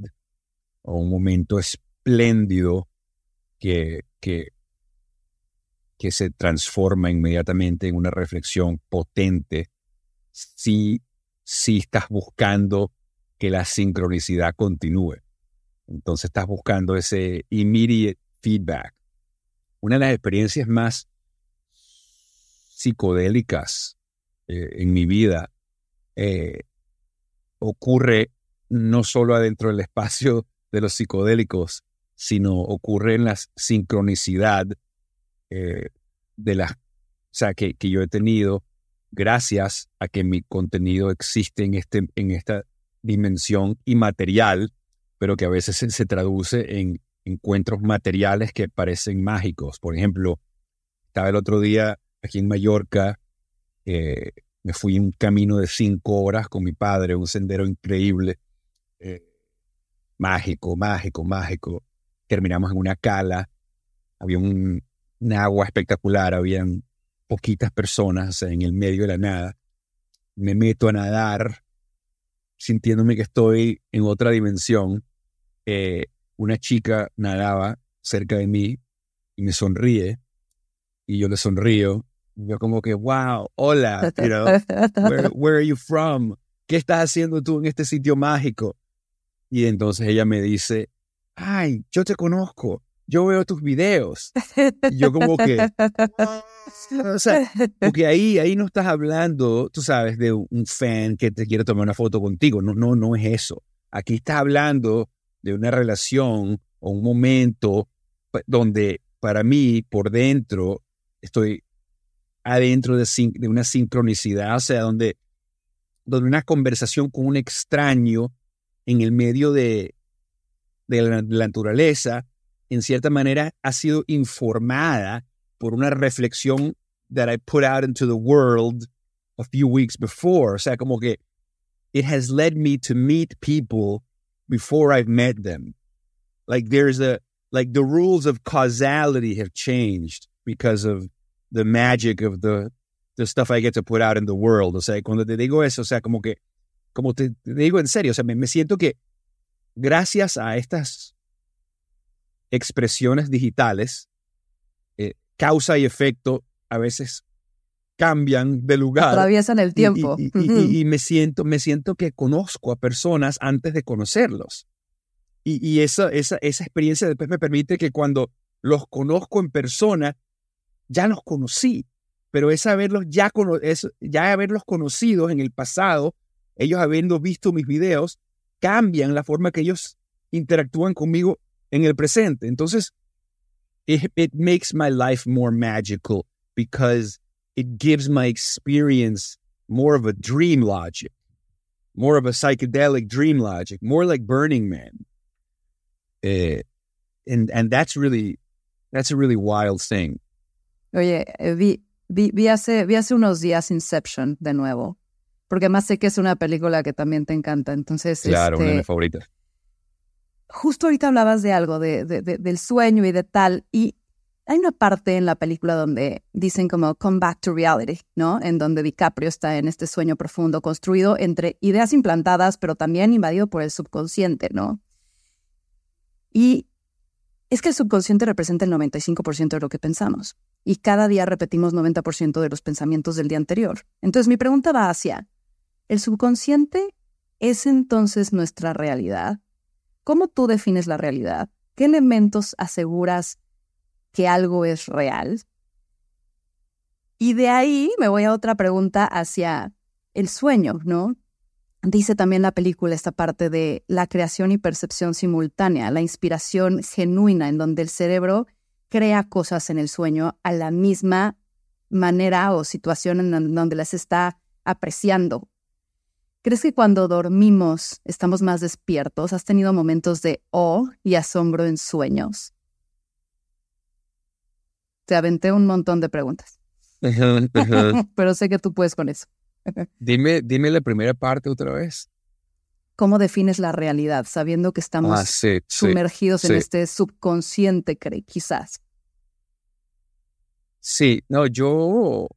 o un momento espléndido que, que, que se transforma inmediatamente en una reflexión potente si, si estás buscando que la sincronicidad continúe. Entonces estás buscando ese immediate feedback. Una de las experiencias más psicodélicas eh, en mi vida eh, ocurre no solo adentro del espacio de los psicodélicos, sino ocurre en la sincronicidad eh, de las, o sea, que, que yo he tenido gracias a que mi contenido existe en, este, en esta dimensión inmaterial, pero que a veces se, traduce en encuentros materiales que parecen mágicos. Por ejemplo, estaba el otro día aquí en Mallorca, eh, me fui un camino de cinco horas con mi padre, un sendero increíble, eh, mágico, mágico, mágico. Terminamos en una cala, había un, un agua espectacular, habían poquitas personas en el medio de la nada. Me meto a nadar, sintiéndome que estoy en otra dimensión. Eh, una chica nadaba cerca de mí y me sonríe y yo le sonrío. Yo como que, wow, hola, you where are you from? ¿Qué estás haciendo tú en este sitio mágico? Y entonces ella me dice, ay, yo te conozco, yo veo tus videos. Y yo como que, o sea, porque ahí, ahí no estás hablando, tú sabes, de un fan que te quiere tomar una foto contigo. No, no, no es eso. Aquí estás hablando de una relación o un momento donde para mí, por dentro, estoy adentro de, de una sincronicidad, o sea, donde, donde una conversación con un extraño en el medio de, de la naturaleza, en cierta manera, ha sido informada por una reflexión that I put out into the world a few weeks before. O sea, como que it has led me to meet people before I've met them. Like there's a, like the rules of causality have changed because of the magic of the, the stuff I get to put out in the world. O sea, cuando te digo eso, o sea, como que, como te, te digo en serio, o sea, me, me siento que gracias a estas expresiones digitales, eh, causa y efecto a veces cambian de lugar. Atraviesan el tiempo. Y, y- y- y me siento, me siento que conozco a personas antes de conocerlos. Y, esa, esa, esa experiencia después me permite que cuando los conozco en persona, ya los conocí. Pero es haberlos ya, cono- es ya haberlos conocido en el pasado, ellos habiendo visto mis videos, cambian la forma que ellos interactúan conmigo en el presente. Entonces, it, it makes my life more magical because it gives my experience more of a dream logic, more of a psychedelic dream logic, more like Burning Man. Eh, and and that's really that's a really wild thing. Oye, eh, vi, vi, vi, hace, vi hace unos días Inception de nuevo, porque además sé que es una película que también te encanta. Entonces, claro, una de este, mis favoritas. Justo ahorita hablabas de algo, de, de, de, del sueño y de tal, y hay una parte en la película donde dicen como come back to reality, ¿no? En donde DiCaprio está en este sueño profundo construido entre ideas implantadas, pero también invadido por el subconsciente, ¿no? Y es que el subconsciente representa el 95% de lo que pensamos y cada día repetimos 90% de los pensamientos del día anterior. Entonces mi pregunta va hacia, ¿el subconsciente es entonces nuestra realidad? ¿Cómo tú defines la realidad? ¿Qué elementos aseguras que algo es real? Y de ahí me voy a otra pregunta hacia el sueño, ¿no? Dice también la película esta parte de la creación y percepción simultánea, la inspiración genuina, en donde el cerebro crea cosas en el sueño a la misma manera o situación en donde las está apreciando. ¿Crees que cuando dormimos estamos más despiertos? ¿Has tenido momentos de oh y asombro en sueños? Te aventé un montón de preguntas. Pero sé que tú puedes con eso. dime, dime la primera parte otra vez. ¿Cómo defines la realidad sabiendo que estamos Ah, sí, sí, sumergidos en sí. este subconsciente, quizás? Sí, no, yo,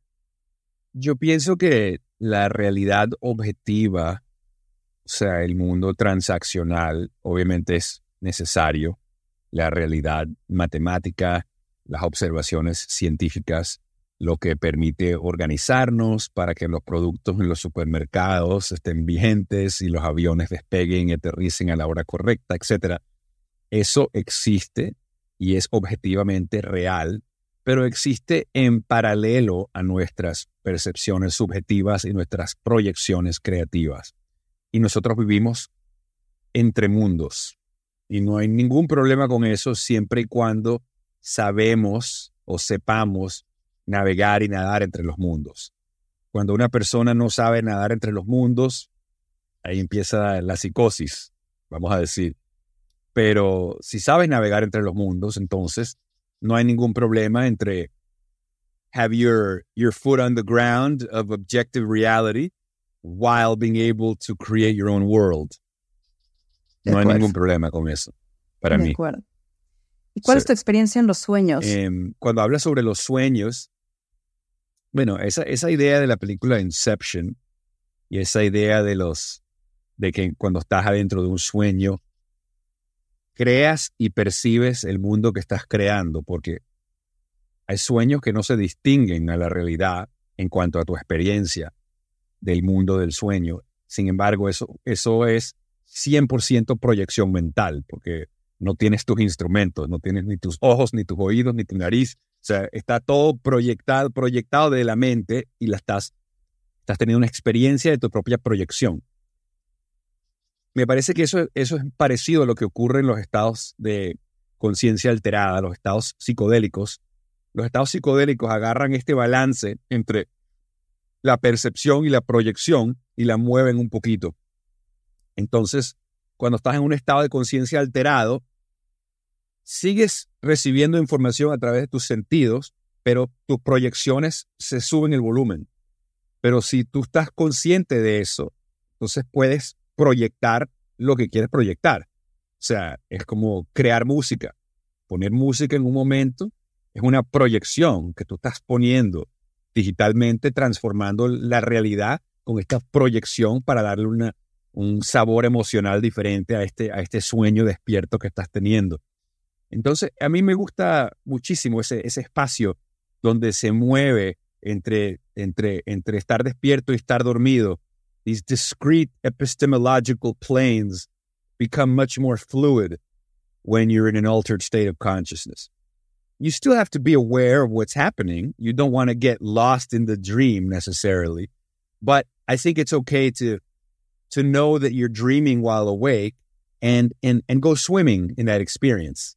yo pienso que la realidad objetiva, o sea, el mundo transaccional, obviamente es necesario. La realidad matemática, las observaciones científicas, lo que permite organizarnos para que los productos en los supermercados estén vigentes y los aviones despeguen y aterricen a la hora correcta, etcétera. Eso existe y es objetivamente real pero existe en paralelo a nuestras percepciones subjetivas y nuestras proyecciones creativas. Y nosotros vivimos entre mundos. Y no hay ningún problema con eso siempre y cuando sabemos o sepamos navegar y nadar entre los mundos. Cuando una persona no sabe nadar entre los mundos, ahí empieza la psicosis, vamos a decir. Pero si sabes navegar entre los mundos, entonces no hay ningún problema entre have your your foot on the ground of objective reality while being able to create your own world. No hay ningún problema con eso para de mí. acuerdo. ¿Y cuál es tu experiencia en los sueños? Em, cuando hablas sobre los sueños, bueno, esa, esa idea de la película Inception y esa idea de los de que cuando estás adentro de un sueño creas y percibes el mundo que estás creando, porque hay sueños que no se distinguen a la realidad en cuanto a tu experiencia del mundo del sueño. Sin embargo, eso, eso es 100% proyección mental, porque no tienes tus instrumentos, no tienes ni tus ojos, ni tus oídos, ni tu nariz. O sea, está todo proyectado, proyectado de la mente y la estás, estás teniendo una experiencia de tu propia proyección. Me parece que eso, eso es parecido a lo que ocurre en los estados de conciencia alterada, los estados psicodélicos. Los estados psicodélicos agarran este balance entre la percepción y la proyección y la mueven un poquito. Entonces, cuando estás en un estado de conciencia alterado, sigues recibiendo información a través de tus sentidos, pero tus proyecciones se suben el volumen. Pero si tú estás consciente de eso, entonces puedes proyectar lo que quieres proyectar. O sea, es como crear música. Poner música en un momento es una proyección que tú estás poniendo digitalmente, transformando la realidad con esta proyección para darle un sabor emocional diferente a este, a este sueño despierto que estás teniendo. Entonces, a mí me gusta muchísimo ese, espacio donde se mueve entre, entre estar despierto y estar dormido. These discrete epistemological planes become much more fluid when you're in an altered state of consciousness. You still have to be aware of what's happening. You don't want to get lost in the dream necessarily. But I think it's okay to to know that you're dreaming while awake and and and go swimming in that experience.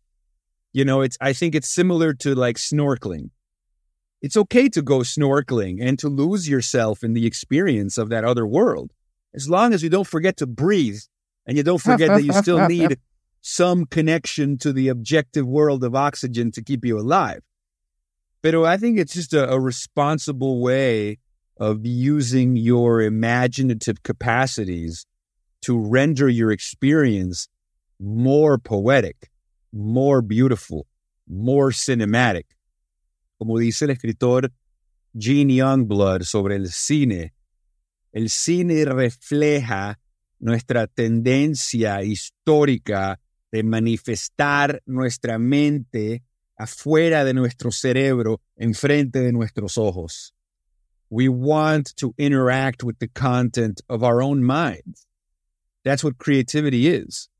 You know, it's I think it's similar to like snorkeling. It's okay to go snorkeling and to lose yourself in the experience of that other world. As long as you don't forget to breathe and you don't forget that you still need some connection to the objective world of oxygen to keep you alive. But I think it's just a, a responsible way of using your imaginative capacities to render your experience more poetic, more beautiful, more cinematic. Como dice el escritor Gene Youngblood sobre el cine, el cine refleja nuestra tendencia histórica de manifestar nuestra mente afuera de nuestro cerebro, enfrente de nuestros ojos. We want to interact with the content of our own minds. That's what creativity is.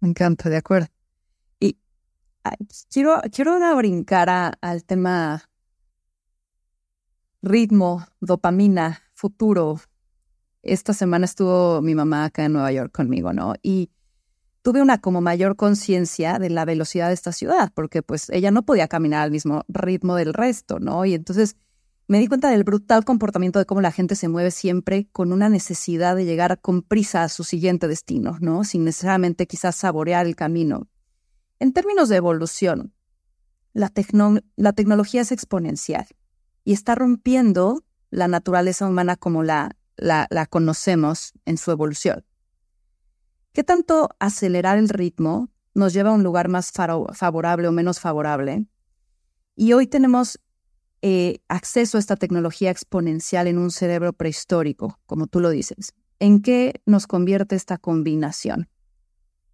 Me encanta, de acuerdo. Y quiero, quiero brincar al tema ritmo, dopamina, futuro. Esta semana estuvo mi mamá acá en Nueva York conmigo, ¿no? Y tuve una como mayor conciencia de la velocidad de esta ciudad, porque pues ella no podía caminar al mismo ritmo del resto, ¿no? Y entonces me di cuenta del brutal comportamiento de cómo la gente se mueve siempre con una necesidad de llegar con prisa a su siguiente destino, ¿no? Sin necesariamente quizás saborear el camino. En términos de evolución, la, la tecnología es exponencial y está rompiendo la naturaleza humana como la, la, la conocemos en su evolución. ¿Qué tanto acelerar el ritmo nos lleva a un lugar más favorable o menos favorable? Y hoy tenemos eh, acceso a esta tecnología exponencial en un cerebro prehistórico, como tú lo dices. ¿En qué nos convierte esta combinación?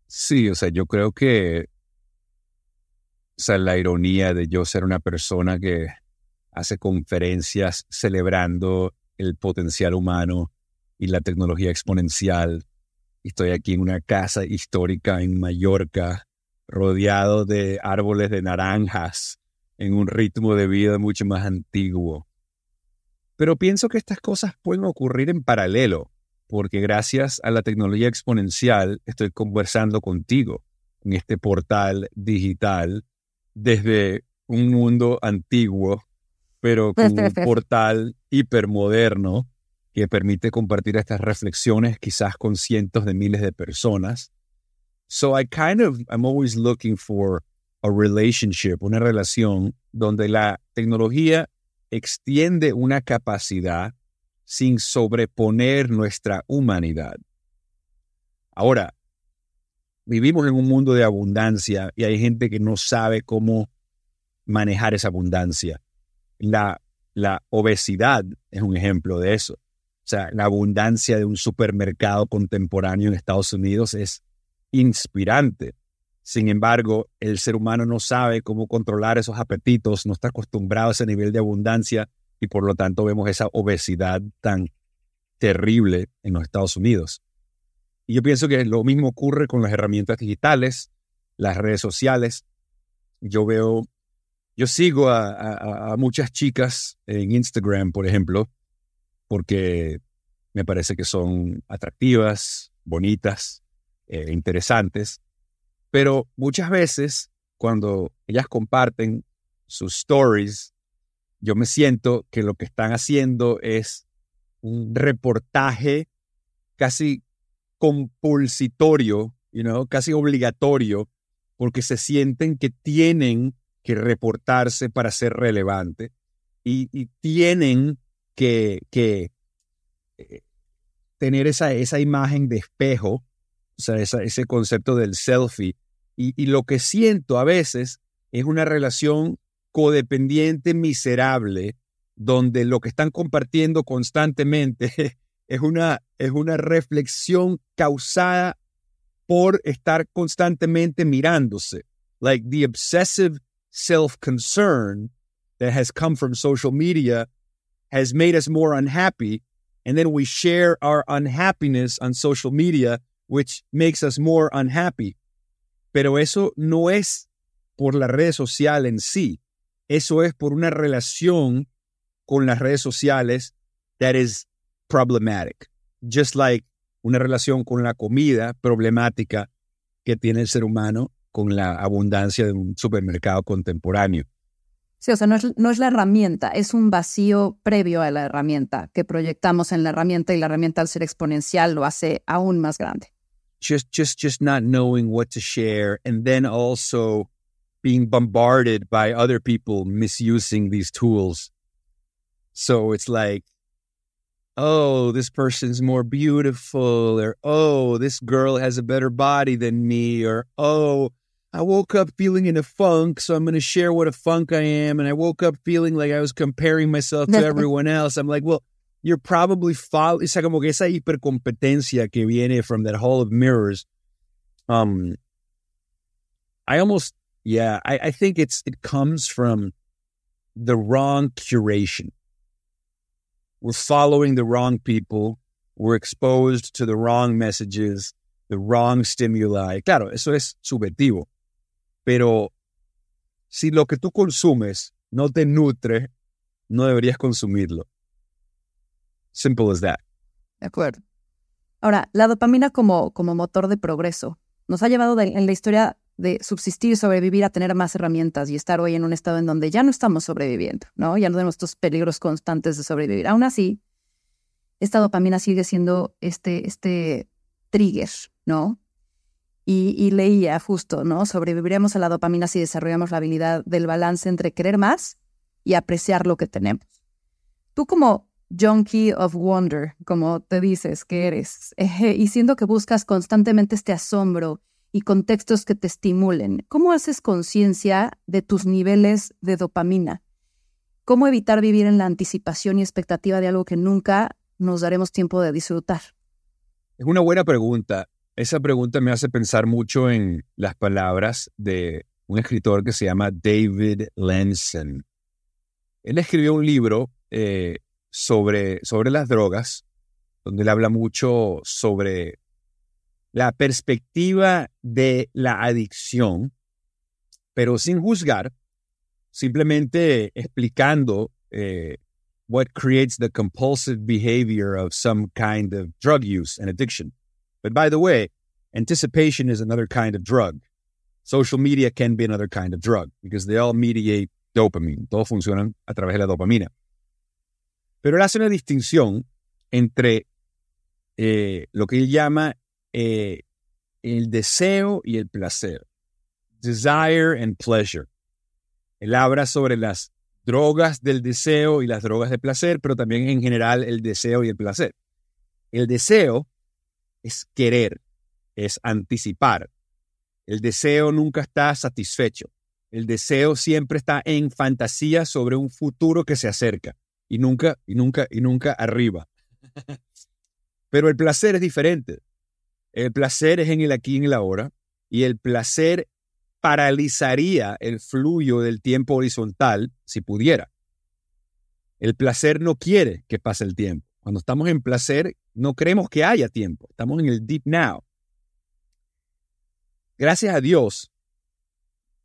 Sí, o sea, yo creo que la ironía de yo ser una persona que hace conferencias celebrando el potencial humano y la tecnología exponencial Estoy aquí en una casa histórica en Mallorca, rodeado de árboles de naranjas, en un ritmo de vida mucho más antiguo. Pero pienso que estas cosas pueden ocurrir en paralelo, porque gracias a la tecnología exponencial estoy conversando contigo en este portal digital desde un mundo antiguo, pero con un portal hipermoderno que permite compartir estas reflexiones quizás con cientos de miles de personas. So I kind of, I'm always looking for a relationship, una relación donde la tecnología extiende una capacidad sin sobreponer nuestra humanidad. Ahora, vivimos en un mundo de abundancia y hay gente que no sabe cómo manejar esa abundancia. La, la obesidad es un ejemplo de eso. O sea, la abundancia de un supermercado contemporáneo en Estados Unidos es inspirante. Sin embargo, el ser humano no sabe cómo controlar esos apetitos, no está acostumbrado a ese nivel de abundancia y por lo tanto vemos esa obesidad tan terrible en los Estados Unidos. Y yo pienso que lo mismo ocurre con las herramientas digitales, las redes sociales. Yo veo, yo sigo a, muchas chicas en Instagram, por ejemplo, porque me parece que son atractivas, bonitas, eh, interesantes, pero muchas veces cuando ellas comparten sus stories, yo me siento que lo que están haciendo es un reportaje casi compulsitorio, you casi obligatorio, porque se sienten que tienen que reportarse para ser relevante y, y tienen que, eh, tener esa, esa imagen de espejo, o sea, ese concepto del selfie. Y, lo que siento a veces es una relación codependiente miserable, donde lo que están compartiendo constantemente es una, es una reflexión causada por estar constantemente mirándose. Like the obsessive self-concern that has come from social media has made us more unhappy. And then we share our unhappiness on social media, which makes us more unhappy. Pero eso no es por la red social en sí. Eso es por una relación con las redes sociales that is problematic. Just like una relación con la comida problemática que tiene el ser humano con la abundancia de un supermercado contemporáneo. Sí, o sea, no es, no es la herramienta, es un vacío previo a la herramienta que proyectamos en la herramienta y la herramienta al ser exponencial lo hace aún más grande. just just just not knowing what to share and then also being bombarded by other people misusing these tools so it's like oh this person's more beautiful or oh this girl has a better body than me or oh I woke up feeling in a funk, so I'm going to share what a funk I am. And I woke up feeling like I was comparing myself to everyone else. I'm like, well, you're probably following, o sea, como que esa hipercompetencia que viene from that hall of mirrors. Um, I almost, yeah, I, I think it's, it comes from the wrong curation. We're following the wrong people. We're exposed to the wrong messages, the wrong stimuli. Claro, eso es subjetivo. Pero si lo que tú consumes no te nutre, no deberías consumirlo. Simple as that. De acuerdo. Ahora, la dopamina como, como motor de progreso nos ha llevado en la historia de subsistir sobrevivir a tener más herramientas y estar hoy en un estado en donde ya no estamos sobreviviendo, ¿no? Ya no tenemos estos peligros constantes de sobrevivir. Aún así, esta dopamina sigue siendo este, este trigger, ¿no? Y, y leía justo, ¿no? Sobreviviremos a la dopamina si desarrollamos la habilidad del balance entre querer más y apreciar lo que tenemos. Tú como junkie of wonder, como te dices que eres, y siendo que buscas constantemente este asombro y contextos que te estimulen, ¿cómo haces conciencia de tus niveles de dopamina? ¿Cómo evitar vivir en la anticipación y expectativa de algo que nunca nos daremos tiempo de disfrutar? Es una buena pregunta. Esa pregunta me hace pensar mucho en las palabras de un escritor que se llama David Lenson. Él escribió un libro eh, sobre, sobre las drogas, donde él habla mucho sobre la perspectiva de la adicción, pero sin juzgar, simplemente explicando eh, what creates the compulsive behavior of some kind of drug use and addiction. But by the way, anticipation is another kind of drug. Social media can be another kind of drug because they all mediate dopamine. Todos funcionan a través de la dopamina. Pero él hace una distinción entre eh, lo que él llama eh, el deseo y el placer. Desire and pleasure. Él habla sobre las drogas del deseo y las drogas de placer, pero también en general el deseo y el placer. El deseo es querer, es anticipar. El deseo nunca está satisfecho. El deseo siempre está en fantasía sobre un futuro que se acerca y nunca, y nunca, y nunca arriba. Pero el placer es diferente. El placer es en el aquí y en el ahora, y el placer paralizaría el fluyo del tiempo horizontal si pudiera. El placer no quiere que pase el tiempo. Cuando estamos en placer, no creemos que haya tiempo. Estamos en el deep now. Gracias a Dios,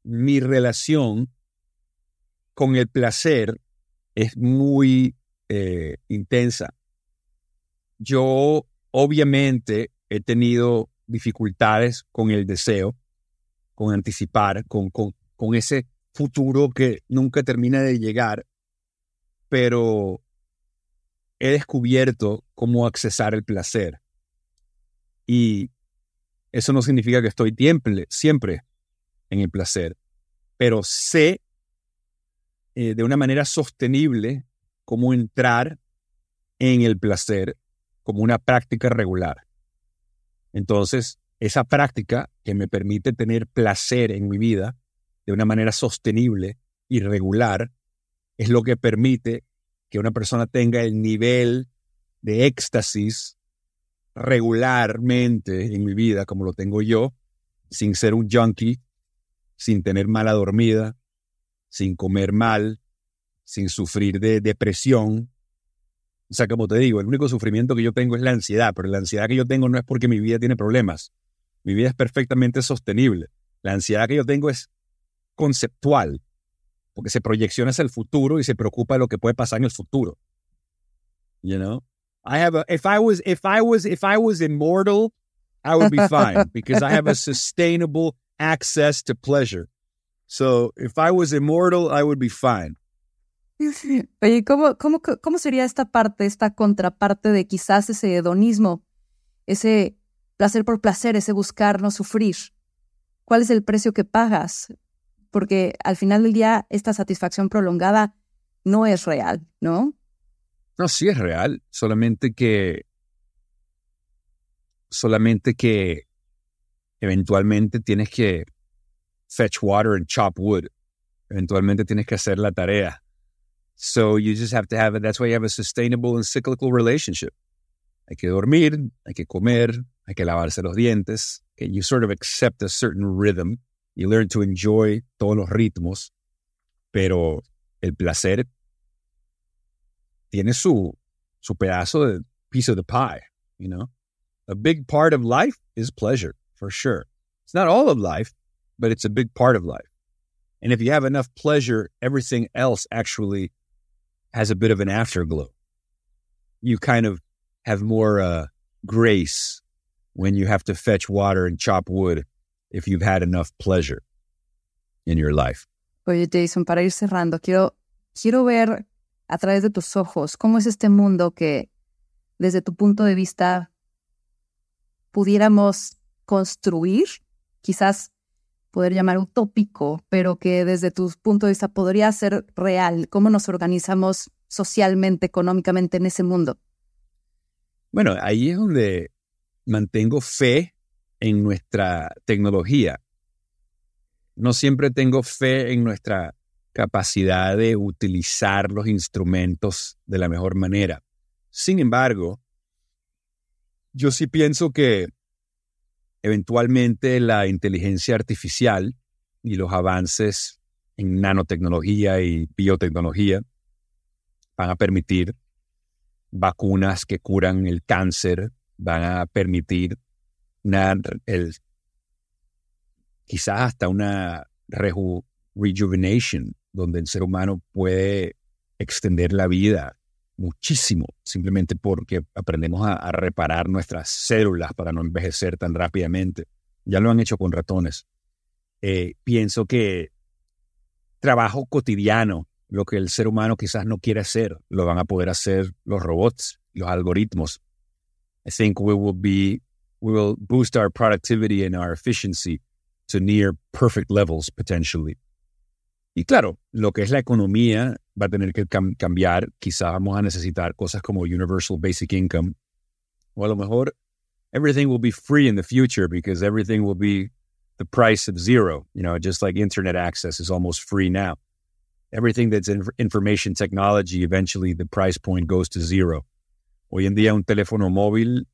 mi relación con el placer es muy eh, intensa. Yo obviamente he tenido dificultades con el deseo, con anticipar, con, con, con ese futuro que nunca termina de llegar, pero he descubierto cómo accesar el placer. Y eso no significa que estoy siempre, en el placer, pero sé eh, de una manera sostenible cómo entrar en el placer como una práctica regular. Entonces, esa práctica que me permite tener placer en mi vida de una manera sostenible y regular es lo que permite que una persona tenga el nivel de éxtasis regularmente en mi vida, como lo tengo yo, sin ser un junkie, sin tener mala dormida, sin comer mal, sin sufrir de depresión. O sea, como te digo, el único sufrimiento que yo tengo es la ansiedad, pero la ansiedad que yo tengo no es porque mi vida tiene problemas. Mi vida es perfectamente sostenible. La ansiedad que yo tengo es conceptual, porque se proyecciona hacia el futuro y se preocupa de lo que puede pasar en el futuro. You know? I have a if I was if I was if I was immortal, I would be fine because I have a sustainable access to pleasure. So if I was immortal, I would be fine. Oye, ¿cómo, cómo, ¿cómo sería esta parte, esta contraparte de quizás ese hedonismo, ese placer por placer, ese buscar no sufrir. ¿Cuál es el precio que pagas? Porque al final del día esta satisfacción prolongada no es real, ¿no? No, sí es real, solamente que solamente que eventualmente tienes que fetch water and chop wood. Eventualmente tienes que hacer la tarea. So you just have to have it. That's why you have a sustainable and cyclical relationship. Hay que dormir, hay que comer, hay que lavarse los dientes. You sort of accept a certain rhythm. You learn to enjoy todos los ritmos, pero el placer tiene su, su pedazo de piece of the pie, you know? A big part of life is pleasure, for sure. It's not all of life, but it's a big part of life. And if you have enough pleasure, everything else actually has a bit of an afterglow. You kind of have more uh, grace when you have to fetch water and chop wood if you've had enough pleasure in your life. Oye, Jason, para ir cerrando, quiero, quiero ver a través de tus ojos cómo es este mundo que, desde tu punto de vista, pudiéramos construir, quizás poder llamar utópico, pero que desde tu punto de vista podría ser real? ¿Cómo nos organizamos socialmente, económicamente en ese mundo? Bueno, ahí es donde mantengo fe en nuestra tecnología. No siempre tengo fe en nuestra capacidad de utilizar los instrumentos de la mejor manera. Sin embargo, yo sí pienso que eventualmente la inteligencia artificial y los avances en nanotecnología y biotecnología van a permitir vacunas que curan el cáncer, van a permitir el, quizás hasta una rejuvenation, donde el ser humano puede extender la vida muchísimo, simplemente porque aprendemos a, reparar nuestras células para no envejecer tan rápidamente. Ya lo han hecho con ratones. Eh, pienso que trabajo cotidiano, lo que el ser humano quizás no quiere hacer, lo van a poder hacer los robots, los algoritmos. I think we will be, we will boost our productivity and our efficiency to near perfect levels potentially. Y claro, lo que es la economía va a tener que cambiar. Quizás vamos a necesitar cosas como Universal Basic Income. O a lo mejor everything will be free in the future because everything will be the price of zero. You know, just like internet access is almost free now. Everything that's in information technology, eventually the price point goes to zero. Hoy en día un teléfono móvil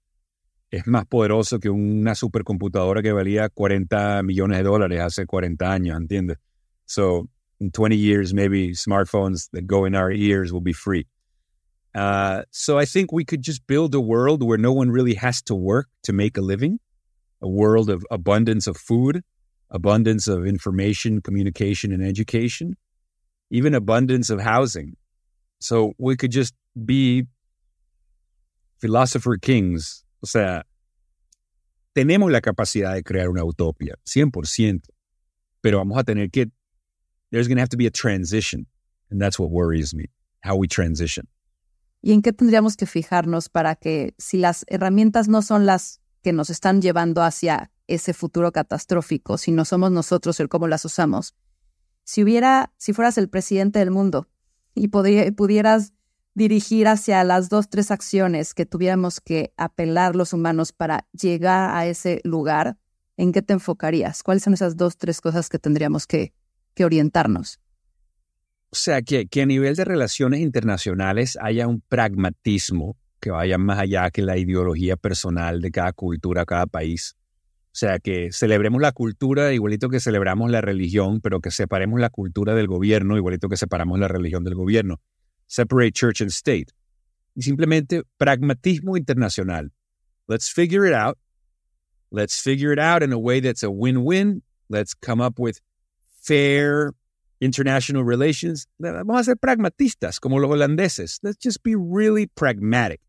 es más poderoso que una supercomputadora que valía 40 millones de dólares hace 40 años, ¿entiendes? So in 20 years, maybe smartphones that go in our ears will be free. Uh, so I think we could just build a world where no one really has to work to make a living, a world of abundance of food, abundance of information, communication, and education, even abundance of housing. So we could just be philosopher kings. O sea, tenemos la capacidad de crear una utopía, 100%, pero vamos a tener que there's going to have to be a transition. And that's what worries me, how we transition. ¿Y en qué tendríamos que fijarnos para que si las herramientas no son las que nos están llevando hacia ese futuro catastrófico, si no somos nosotros el cómo las usamos? Si hubiera, si fueras el presidente del mundo y pudieras dirigir hacia las dos, tres acciones que tuviéramos que apelar los humanos para llegar a ese lugar, ¿en qué te enfocarías? ¿Cuáles son esas dos, tres cosas que tendríamos que orientarnos. O sea, que, que a nivel de relaciones internacionales haya un pragmatismo que vaya más allá que la ideología personal de cada cultura, cada país. O sea, que celebremos la cultura igualito que celebramos la religión, pero que separemos la cultura del gobierno igualito que separamos la religión del gobierno. Separate church and state. Y simplemente pragmatismo internacional. Let's figure it out. Let's figure it out in a way that's a win-win. Let's come up with fair international relations. Vamos a ser pragmatistas como los holandeses. Let's just be really pragmatic.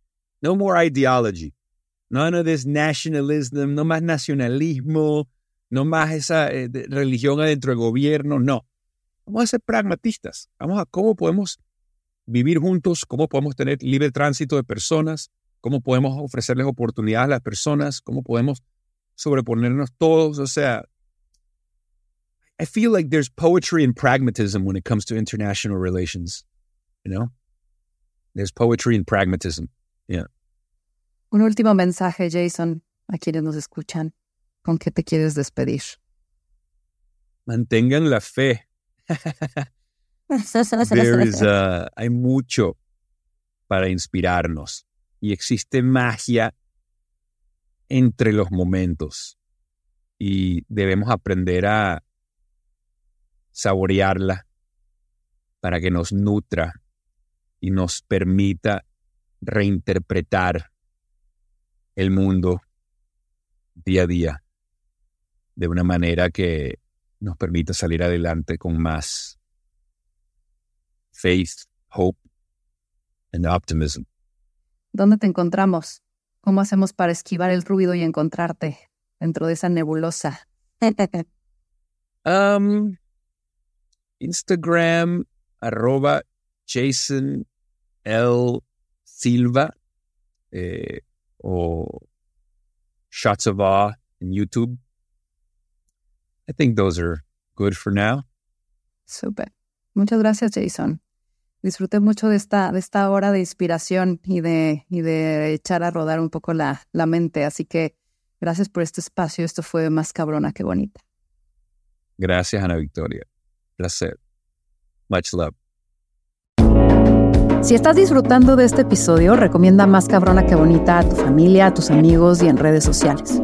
No more ideology. None of this nationalism, no más nacionalismo, no más esa eh, religión adentro del gobierno. No. Vamos a ser pragmatistas. Vamos a cómo podemos vivir juntos, cómo podemos tener libre tránsito de personas, cómo podemos ofrecerles oportunidades a las personas, cómo podemos sobreponernos todos. O sea, I feel like there's poetry and pragmatism when it comes to international relations. You know, there's poetry and pragmatism. Yeah. Un último mensaje, Jason, a quienes nos escuchan. ¿Con qué te quieres despedir? Mantengan la fe. There is, uh, hay mucho para inspirarnos y existe magia entre los momentos y debemos aprender a saborearla para que nos nutra y nos permita reinterpretar el mundo día a día de una manera que nos permita salir adelante con más faith, hope and optimism. ¿Dónde te encontramos? ¿Cómo hacemos para esquivar el ruido y encontrarte dentro de esa nebulosa? um, Instagram, arroba Jason L. Silva eh, o Shots of Awe en YouTube. I think those are good for now. Super. Muchas gracias, Jason. Disfruté mucho de esta, de esta hora de inspiración y de, y de echar a rodar un poco la, la mente. Así que gracias por este espacio. Esto fue más cabrona que bonita. Gracias, Ana Victoria. Placer. Much love. Si estás disfrutando de este episodio, recomienda Más Cabrona que Bonita a tu familia, a tus amigos y en redes sociales.